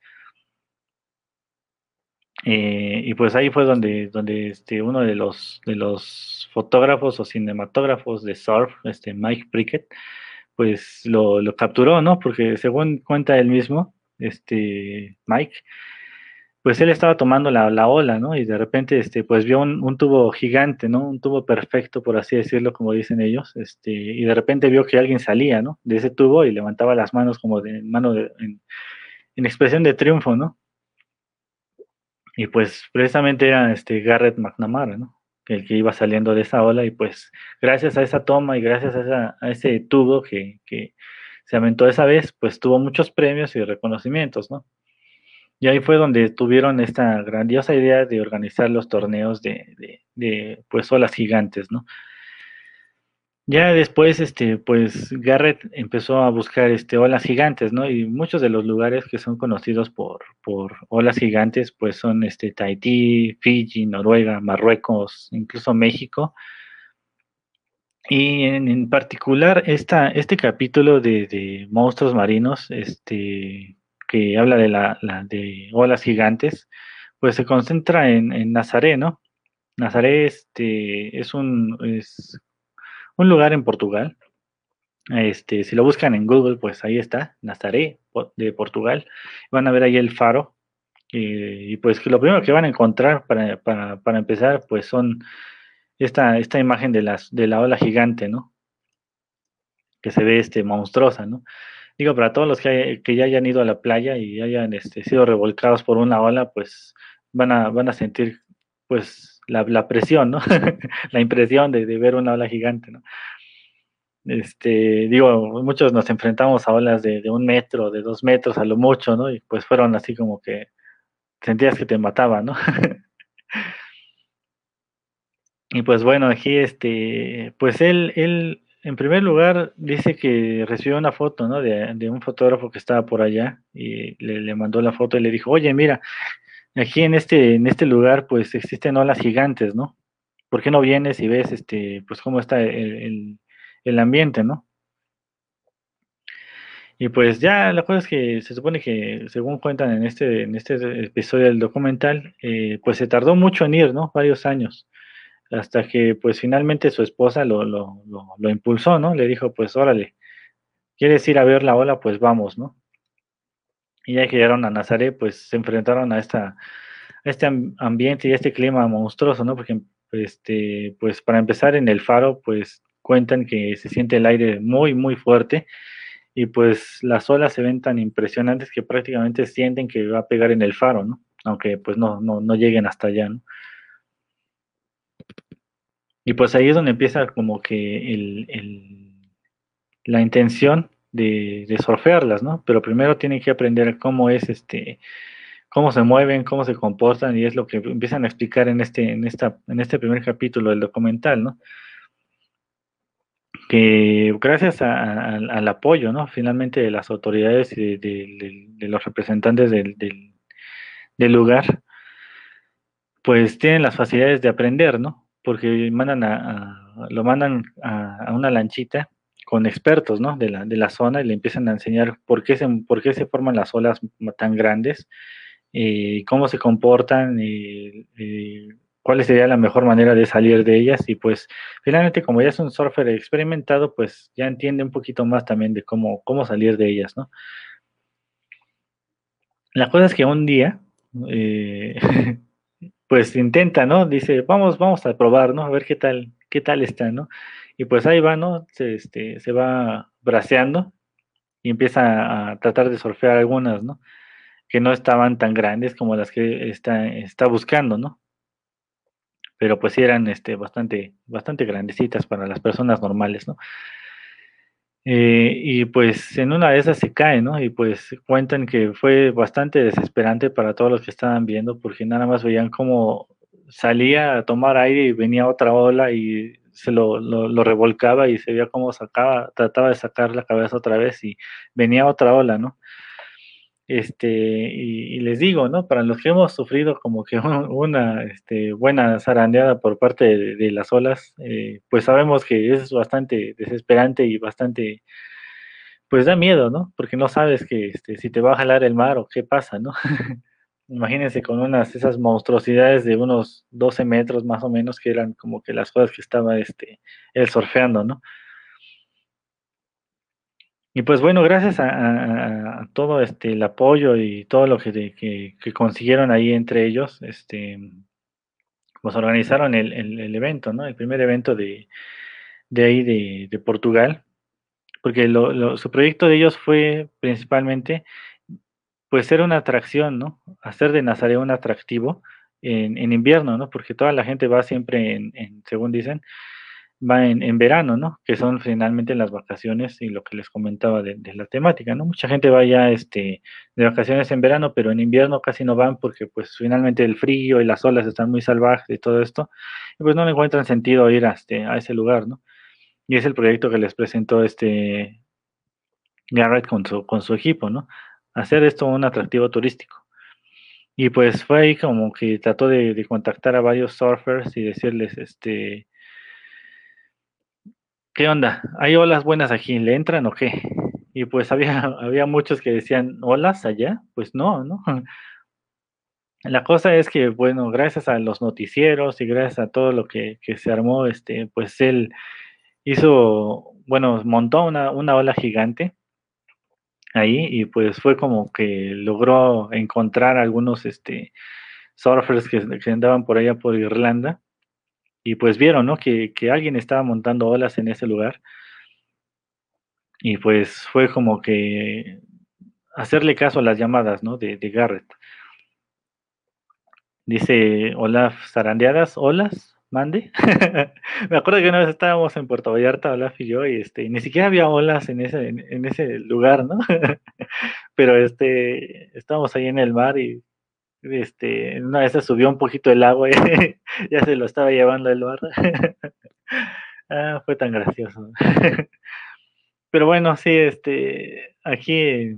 Eh, y pues ahí fue donde, este, uno de los, fotógrafos o cinematógrafos de surf, este Mike Prickett, pues lo, lo capturó, ¿no? Porque según cuenta él mismo, este Mike, pues él estaba tomando la, la, ola, ¿no? Y de repente, este, pues vio un, tubo gigante, ¿no? Un tubo perfecto, por así decirlo, como dicen ellos, este, y de repente vio que alguien salía, ¿no? De ese tubo y levantaba las manos como de mano de, en, expresión de triunfo, ¿no? Y pues precisamente era este Garrett McNamara, ¿no? El que iba saliendo de esa ola y pues gracias a esa toma y gracias a, a ese tubo que, que se aventó esa vez, pues tuvo muchos premios y reconocimientos, ¿no? Y ahí fue donde tuvieron esta grandiosa idea de organizar los torneos de, de, pues olas gigantes, ¿no? Ya después, este, pues Garrett empezó a buscar este, olas gigantes, ¿no? Y muchos de los lugares que son conocidos por, por olas gigantes, pues son este, Tahití, Fiji, Noruega, Marruecos, incluso México. Y en, particular, esta, este capítulo de, de monstruos marinos, este, que habla de, la, de olas gigantes, pues se concentra en, en Nazaré, ¿no? Nazaré este, es, un, es un lugar en Portugal. Este, si lo buscan en Google, pues ahí está, Nazaré de Portugal. Van a ver ahí el faro. y pues lo primero que van a encontrar para, para, para empezar, pues son esta, esta imagen de, las, de la ola gigante, ¿no? Que se ve este, monstruosa, ¿no? Digo, para todos los que, ya hayan ido a la playa y hayan este, sido revolcados por una ola, pues van a, sentir pues la, presión, ¿no? la impresión de, ver una ola gigante, ¿no? Este, digo, muchos nos enfrentamos a olas de, un metro, de dos metros a lo mucho, ¿no? Y pues fueron así como que sentías que te mataban, ¿no? y pues bueno, aquí este, pues él, él en primer lugar, dice que recibió una foto, ¿no? De, un fotógrafo que estaba por allá y le, mandó la foto y le dijo, oye, mira, aquí en este, en este lugar, pues existen olas gigantes, ¿no? ¿Por qué no vienes y ves, este, pues cómo está el, ambiente, ¿no? Y pues ya la cosa es que se supone que, según cuentan en este, en este episodio del documental, eh, pues se tardó mucho en ir, ¿no? Varios años. Hasta que pues finalmente su esposa lo, lo, lo, impulsó, ¿no? Le dijo, pues órale, ¿quieres ir a ver la ola? Pues vamos, ¿no? Y ya que llegaron a Nazaret, pues se enfrentaron a esta este ambiente y este clima monstruoso, ¿no? Porque este, pues para empezar en el faro, pues cuentan que se siente el aire muy, muy fuerte y pues las olas se ven tan impresionantes que prácticamente sienten que va a pegar en el faro, ¿no? Aunque pues no, no, no lleguen hasta allá, ¿no? Y pues ahí es donde empieza como que el, la intención de, de, ¿no? Pero primero tienen que aprender cómo es este, cómo se mueven, cómo se comportan, y es lo que empiezan a explicar en este, en esta, en este primer capítulo del documental, ¿no? que gracias al apoyo, ¿no? Finalmente de las autoridades y de, los representantes del, lugar, pues tienen las facilidades de aprender, ¿no? Porque mandan a, lo mandan a, una lanchita con expertos, ¿no? De la, de la zona y le empiezan a enseñar por qué se, por qué se forman las olas tan grandes, eh, cómo se comportan, y, cuál sería la mejor manera de salir de ellas y pues finalmente como ya es un surfer experimentado pues ya entiende un poquito más también de cómo, cómo salir de ellas, ¿no? La cosa es que un día eh, pues intenta, ¿no? Dice, vamos, vamos a probar, ¿no? A ver qué tal, qué tal está, ¿no? Y pues ahí va, ¿no? Se, este, se va braceando y empieza a tratar de surfear algunas, ¿no? Que no estaban tan grandes como las que está, está buscando, ¿no? pero pues eran este, bastante, bastante grandecitas para las personas normales, ¿no? Eh, y pues en una de esas se cae, ¿no? Y pues cuentan que fue bastante desesperante para todos los que estaban viendo, porque nada más veían cómo salía a tomar aire y venía otra ola y se lo, lo revolcaba y se veía cómo sacaba, trataba de sacar la cabeza otra vez y venía otra ola, ¿no? Este, y, les digo, ¿no? Para los que hemos sufrido como que una este, buena zarandeada por parte de, las olas, eh, pues sabemos que es bastante desesperante y bastante, pues da miedo, ¿no? Porque no sabes que este, si te va a jalar el mar o qué pasa, ¿no? Imagínense con unas esas monstruosidades de unos 12 metros más o menos, que eran como que las cosas que estaba este, él surfeando, ¿no? Y pues bueno, gracias a, todo este el apoyo y todo lo que, que, consiguieron ahí entre ellos, este pues organizaron el, el, evento, ¿no? El primer evento de, de ahí de, de Portugal, porque lo, su proyecto de ellos fue principalmente pues ser una atracción, ¿no? Hacer de Nazaret un atractivo en, en invierno, ¿no? Porque toda la gente va siempre en, en según dicen, va en, verano, ¿no? Que son finalmente las vacaciones y lo que les comentaba de, la temática, ¿no? Mucha gente va ya este, de vacaciones en verano, pero en invierno casi no van porque pues finalmente el frío y las olas están muy salvajes y todo esto, y pues no le encuentran sentido ir a, este, a ese lugar, ¿no? Y es el proyecto que les presentó este Garrett con su, con su equipo, ¿no? Hacer esto un atractivo turístico. Y pues fue ahí como que trató de, de contactar a varios surfers y decirles, este, ¿qué onda? ¿Hay olas buenas aquí? ¿Le entran o qué? Y pues había, había muchos que decían, ¿olas allá? Pues no, ¿no? La cosa es que, bueno, gracias a los noticieros y gracias a todo lo que, se armó, este, pues él hizo, bueno, montó una, una ola gigante ahí y pues fue como que logró encontrar algunos este, surfers que, que andaban por allá por Irlanda y pues vieron, ¿no? Que, alguien estaba montando olas en ese lugar. Y pues fue como que hacerle caso a las llamadas, ¿no? De, Garrett. Dice Olaf, zarandeadas, olas, mande. Me acuerdo que una vez estábamos en Puerto Vallarta, Olaf y yo, y este, ni siquiera había olas en ese, en ese lugar, ¿no? Pero este, estábamos ahí en el mar y este, una vez se subió un poquito el agua ya se lo estaba llevando el bar. ah, fue tan gracioso. Pero bueno, sí, este, aquí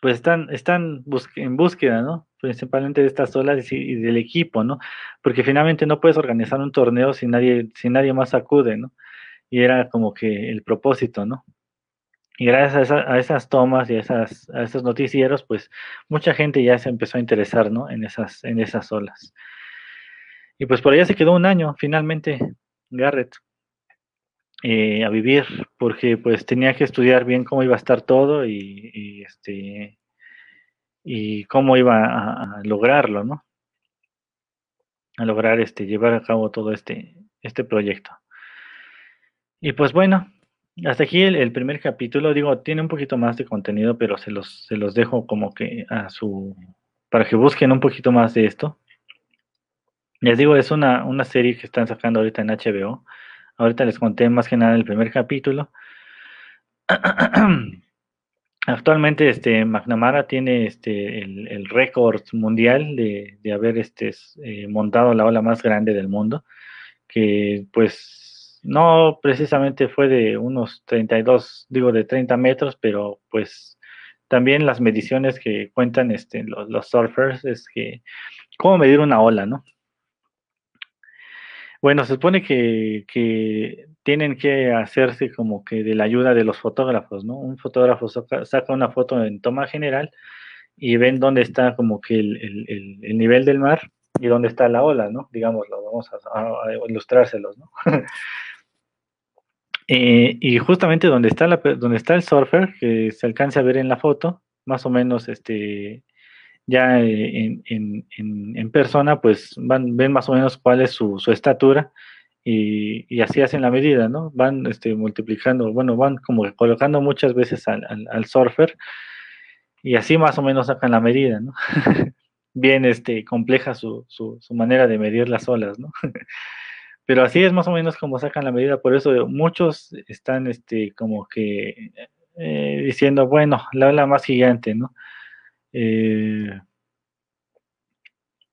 pues están, están en búsqueda, ¿no? Principalmente de estas olas y, del equipo, ¿no? Porque finalmente no puedes organizar un torneo si nadie, si nadie más acude, ¿no? Y era como que el propósito, ¿no? Y gracias a, esas tomas y a, esas, a esos noticieros, pues mucha gente ya se empezó a interesar ¿no? en, esas, en esas olas. Y pues por allá se quedó un año, finalmente, Garrett, eh, a vivir, porque pues tenía que estudiar bien cómo iba a estar todo y, este y cómo iba a, lograrlo, ¿no? A lograr este llevar a cabo todo este este proyecto. Y pues bueno, hasta aquí el, primer capítulo, digo, tiene un poquito más de contenido, pero se los, se los dejo como que a su, para que busquen un poquito más de esto. Les digo, es una, una serie que están sacando ahorita en HBO. Ahorita les conté más que nada el primer capítulo. Actualmente este McNamara tiene este el, récord mundial de, haber este eh, montado la ola más grande del mundo, que pues no precisamente fue de unos 32, digo de 30 metros, pero pues también las mediciones que cuentan este, los, los surfers es que cómo medir una ola, ¿no? Bueno, se supone que, tienen que hacerse como que de la ayuda de los fotógrafos, ¿no? Un fotógrafo saca, una foto en toma general y ven dónde está como que el, nivel del mar y dónde está la ola, ¿no? Digámoslo, vamos a, ilustrárselos, ¿no? Eh, y justamente donde está, la, donde está el surfer, que se alcanza a ver en la foto, más o menos este, ya en, en, persona, pues van, ven más o menos cuál es su, estatura y, así hacen la medida, ¿no? Van este, multiplicando, bueno, van como colocando muchas veces al, surfer y así más o menos sacan la medida, ¿no? Bien este, compleja su, su, su, manera de medir las olas, ¿no? Pero así es más o menos como sacan la medida, por eso muchos están este, como que eh, diciendo, bueno, la ola más gigante, ¿no? Eh,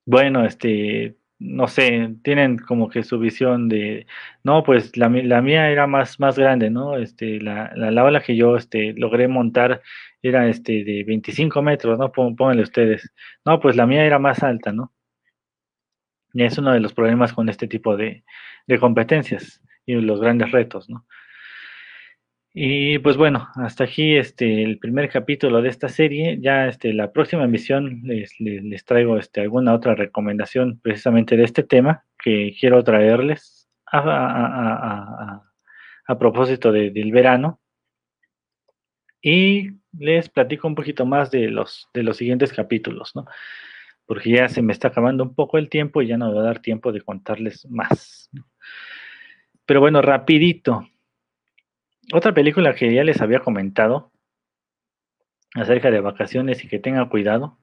bueno, este, no sé, tienen como que su visión de, no, pues la, la mía era más, más grande, ¿no? Este, la, la, ola que yo este, logré montar era este, de 25 metros, ¿no? Pónganle ustedes. No, pues la mía era más alta, ¿no? Es uno de los problemas con este tipo de, de competencias y los grandes retos, ¿no? Y pues bueno, hasta aquí este el primer capítulo de esta serie. Ya este la próxima emisión les, les, traigo este alguna otra recomendación precisamente de este tema que quiero traerles a, propósito del verano. Y les platico un poquito más de los de los siguientes capítulos, ¿no? Porque ya se me está acabando un poco el tiempo y ya no me va a dar tiempo de contarles más. Pero bueno, rapidito otra película que ya les había comentado acerca de vacaciones y que tengan cuidado.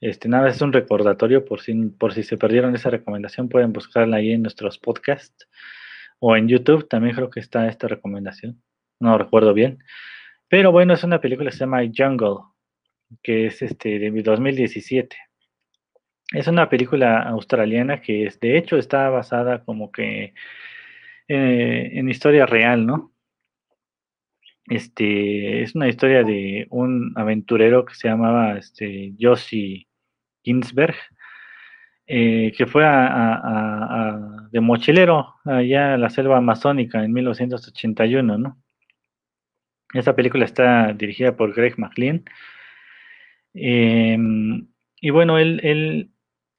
Este, nada, es un recordatorio por si, por si se perdieron esa recomendación, pueden buscarla ahí en nuestros podcasts o en YouTube, también creo que está esta recomendación, no recuerdo bien. Pero bueno, es una película que se llama Jungle, que es este de 2017. Es una película australiana que es, de hecho está basada como que eh, en historia real, ¿no? Este, es una historia de un aventurero que se llamaba este, Ginsberg, eh, que fue a, de mochilero allá a la selva amazónica en 1981, ¿no? Esta película está dirigida por Greg McLean. Em, y bueno, él,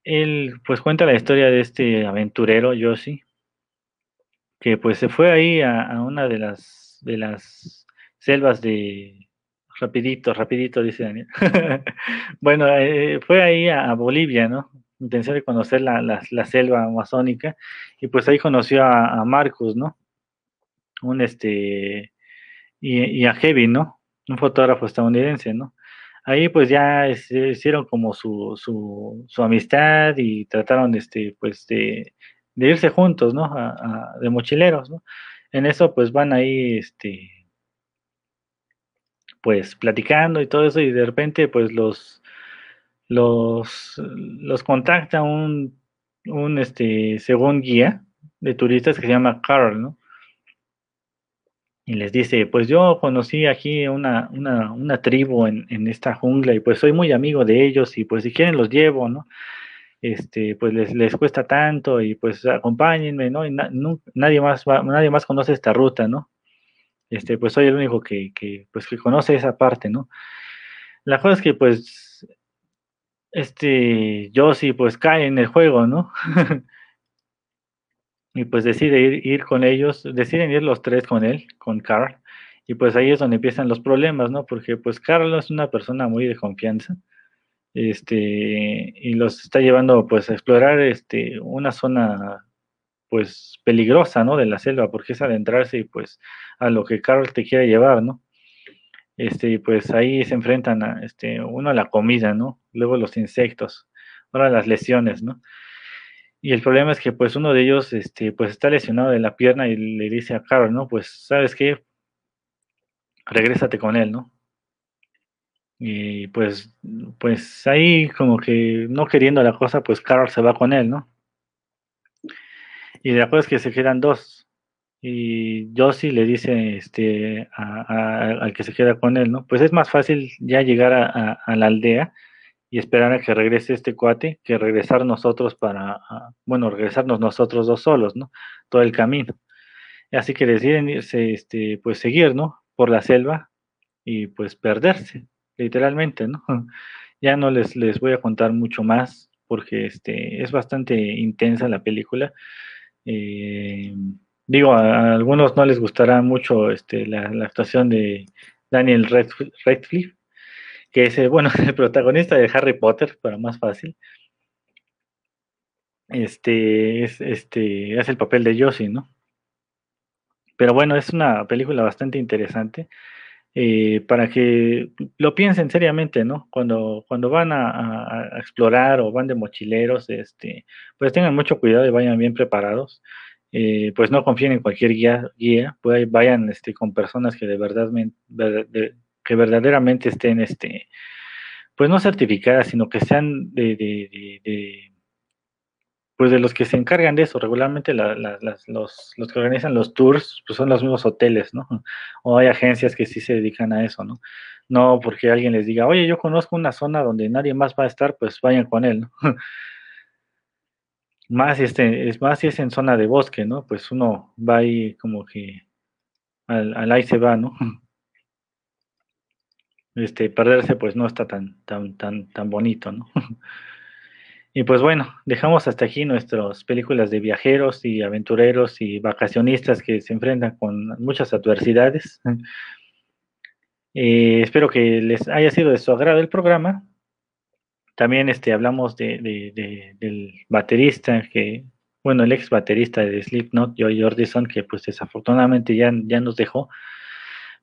él, pues cuenta la historia de este aventurero, Josie, que pues se fue ahí a, una de las, de las selvas de rapidito, rapidito, dice Daniel. bueno, eh, fue ahí a, Bolivia, ¿no? Intención de conocer la, la, selva amazónica y pues ahí conoció a, Marcus, ¿no? Un este, y, a Heavy, ¿no? Un fotógrafo estadounidense, ¿no? Ahí pues ya hicieron como su, su, su amistad y trataron este, pues de, irse juntos, ¿no? de mochileros, ¿no? En eso pues van ahí, este, pues platicando y todo eso y de repente pues los los, los contacta un, un este según guía de turistas que se llama Carl, ¿no? Y les dice, pues yo conocí aquí una, una, una tribu en, en, esta jungla y pues soy muy amigo de ellos y pues si quieren los llevo, ¿no? Este, pues les, les cuesta tanto y pues acompáñenme, ¿no? Y nadie más nadie más conoce esta ruta, ¿no? este, pues soy el único que, pues, que conoce esa parte, ¿no? La cosa es que, pues, este, yo sí, pues cae en el juego, ¿no? y pues decide ir, ir con ellos, deciden ir los tres con él, con Carl, y pues ahí es donde empiezan los problemas, ¿no? Porque pues Carl es una persona muy de confianza, este, y los está llevando pues a explorar este, una zona pues peligrosa, ¿no? De la selva, porque es adentrarse pues a lo que Carl te quiere llevar, ¿no? Este, pues ahí se enfrentan a, este, uno a la comida, ¿no? Luego los insectos, ahora las lesiones, ¿no? Y el problema es que pues uno de ellos, este, pues está lesionado de la pierna y le dice a Carl, ¿no? Pues, ¿sabes qué? Regrésate con él, ¿no? Y pues, pues ahí como que no queriendo la cosa, pues Carl se va con él, ¿no? Y de acuerdo es que se quedan dos. Y Josie le dice este, al que se queda con él, ¿no? Pues es más fácil ya llegar a, la aldea y esperar a que regrese este cuate que regresar nosotros para, bueno, regresarnos nosotros dos solos, ¿no? Todo el camino. Así que deciden irse, este, pues seguir, ¿no? Por la selva y pues perderse, literalmente, ¿no? Ya no les, les voy a contar mucho más porque este, es bastante intensa la película. Eh, digo, a, algunos no les gustará mucho este, la, actuación de Daniel Radcliffe, que es, bueno, el protagonista de Harry Potter, para más fácil. Este es, este, hace el papel de Josie, ¿no? Pero bueno, es una película bastante interesante. Eh, para que lo piensen seriamente, ¿no? Cuando, cuando van a, explorar o van de mochileros, este, pues tengan mucho cuidado y vayan bien preparados. Eh, pues no confíen en cualquier guía, guía vayan este, con personas que de verdad que verdaderamente estén este, pues no certificadas, sino que sean de, de pues de los que se encargan de eso, regularmente los, que organizan los tours, pues son los mismos hoteles, ¿no? O hay agencias que sí se dedican a eso, ¿no? No porque alguien les diga, oye, yo conozco una zona donde nadie más va a estar, pues vayan con él, ¿no? más este, es más si es en zona de bosque, ¿no? Pues uno va ahí como que al, al ahí se va, ¿no? Este, perderse pues no está tan, tan, tan, tan bonito, ¿no? Y pues bueno, dejamos hasta aquí nuestras películas de viajeros y aventureros y vacacionistas que se enfrentan con muchas adversidades. Eh, espero que les haya sido de su agrado el programa. También este, hablamos de, del baterista, que, bueno, el ex baterista de Slipknot, Joy Jordison, que pues desafortunadamente ya, ya nos dejó.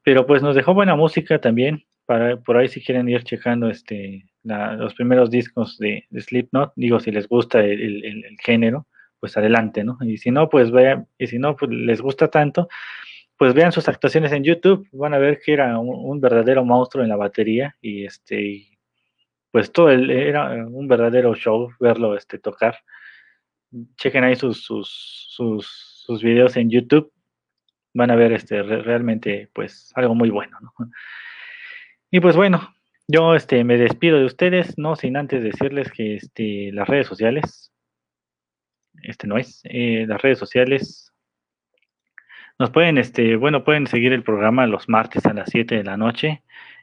Pero pues nos dejó buena música también. Para, por ahí si quieren ir checando este los primeros discos de, Slipknot, digo, si les gusta el, género, pues adelante, ¿no? Y si no, pues vean, y si no, pues les gusta tanto, pues vean sus actuaciones en YouTube, van a ver que era un, verdadero monstruo en la batería y este, pues todo el, era un verdadero show verlo este, tocar. Chequen ahí sus, sus, sus, sus videos en YouTube, van a ver este, realmente pues algo muy bueno, ¿no? Y pues bueno, yo este, me despido de ustedes, no sin antes decirles que este, las redes sociales, este no es, eh, las redes sociales nos pueden, este, bueno, pueden seguir el programa los martes a las 7 de la noche.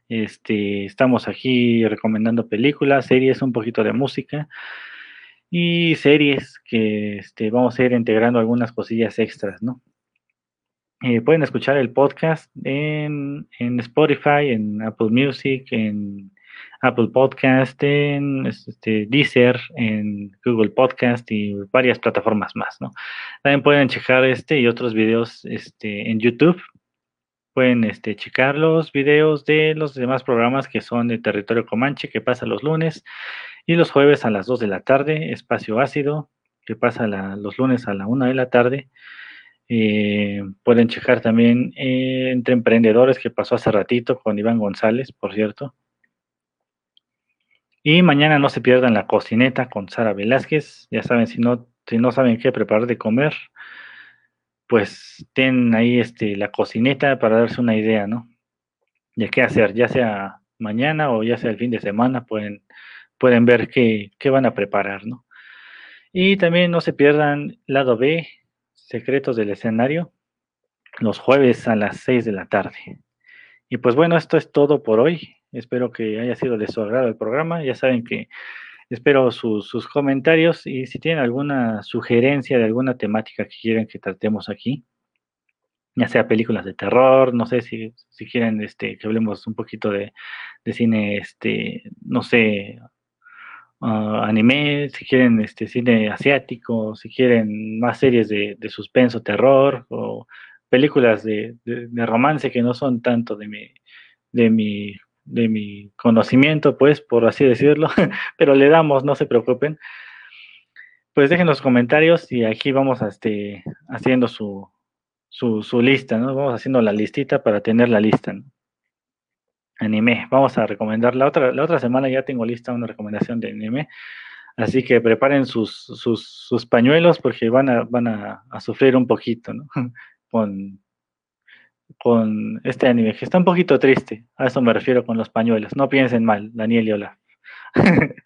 Este, estamos aquí recomendando películas, series, un poquito de música y series que este, vamos a ir integrando algunas cosillas extras, ¿no? Eh, pueden escuchar el podcast en, Spotify, en Apple Music, en Apple Podcast, en este, Deezer, en Google Podcast y varias plataformas más, ¿no? También pueden checar este y otros videos este, en YouTube. Pueden este, checar los videos de los demás programas que son de Territorio Comanche, que pasa los lunes y los jueves a las 2 de la tarde, Espacio Ácido, que pasa los lunes a la 1 de la tarde. Eh, pueden checar también eh, entre emprendedores que pasó hace ratito con Iván González, por cierto. Y mañana no se pierdan la cocineta con Sara Velázquez. Ya saben, si no, si no saben qué preparar de comer, pues ten ahí este, la cocineta para darse una idea, ¿no? De qué hacer, ya sea mañana o ya sea el fin de semana, pueden, pueden ver qué, qué van a preparar, ¿no? Y también no se pierdan lado B, Secretos del Escenario, los jueves a las 6 de la tarde. Y pues bueno, esto es todo por hoy. Espero que haya sido de su agrado el programa. Ya saben que Espero sus, sus comentarios y si tienen alguna sugerencia de alguna temática que quieren que tratemos aquí, ya sea películas de terror, no sé si, si quieren este, que hablemos un poquito de, de cine, este, no sé, anime, si quieren este, cine asiático, si quieren más series de, de suspenso, terror, o películas de, de, romance que no son tanto de mi, de mi, de mi conocimiento, pues, por así decirlo, pero le damos, no se preocupen. Pues dejen los comentarios y aquí vamos a este, haciendo su, su, su, lista, ¿no? Vamos haciendo la listita para tener la lista, ¿no? Anime, vamos a recomendar. La otra, la otra semana ya tengo lista una recomendación de anime, así que preparen sus, sus, sus pañuelos porque van a, van a, a sufrir un poquito, ¿no? Con, con este anime, que está un poquito triste. A eso me refiero con los pañuelos. No piensen mal, Daniel y Olaf.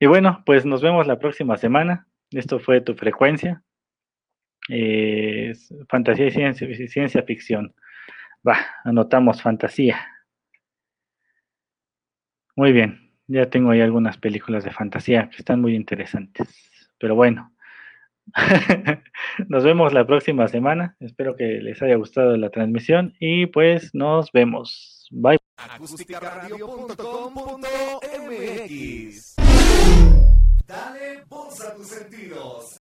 y bueno, pues nos vemos la próxima semana. Esto fue tu frecuencia fantasía y ciencia, ciencia ficción. Va, anotamos fantasía. Muy bien, ya tengo ahí algunas películas de fantasía que están muy interesantes. Pero bueno, nos vemos la próxima semana. Espero que les haya gustado la transmisión y pues nos vemos. Bye. Dale voz a tus sentidos.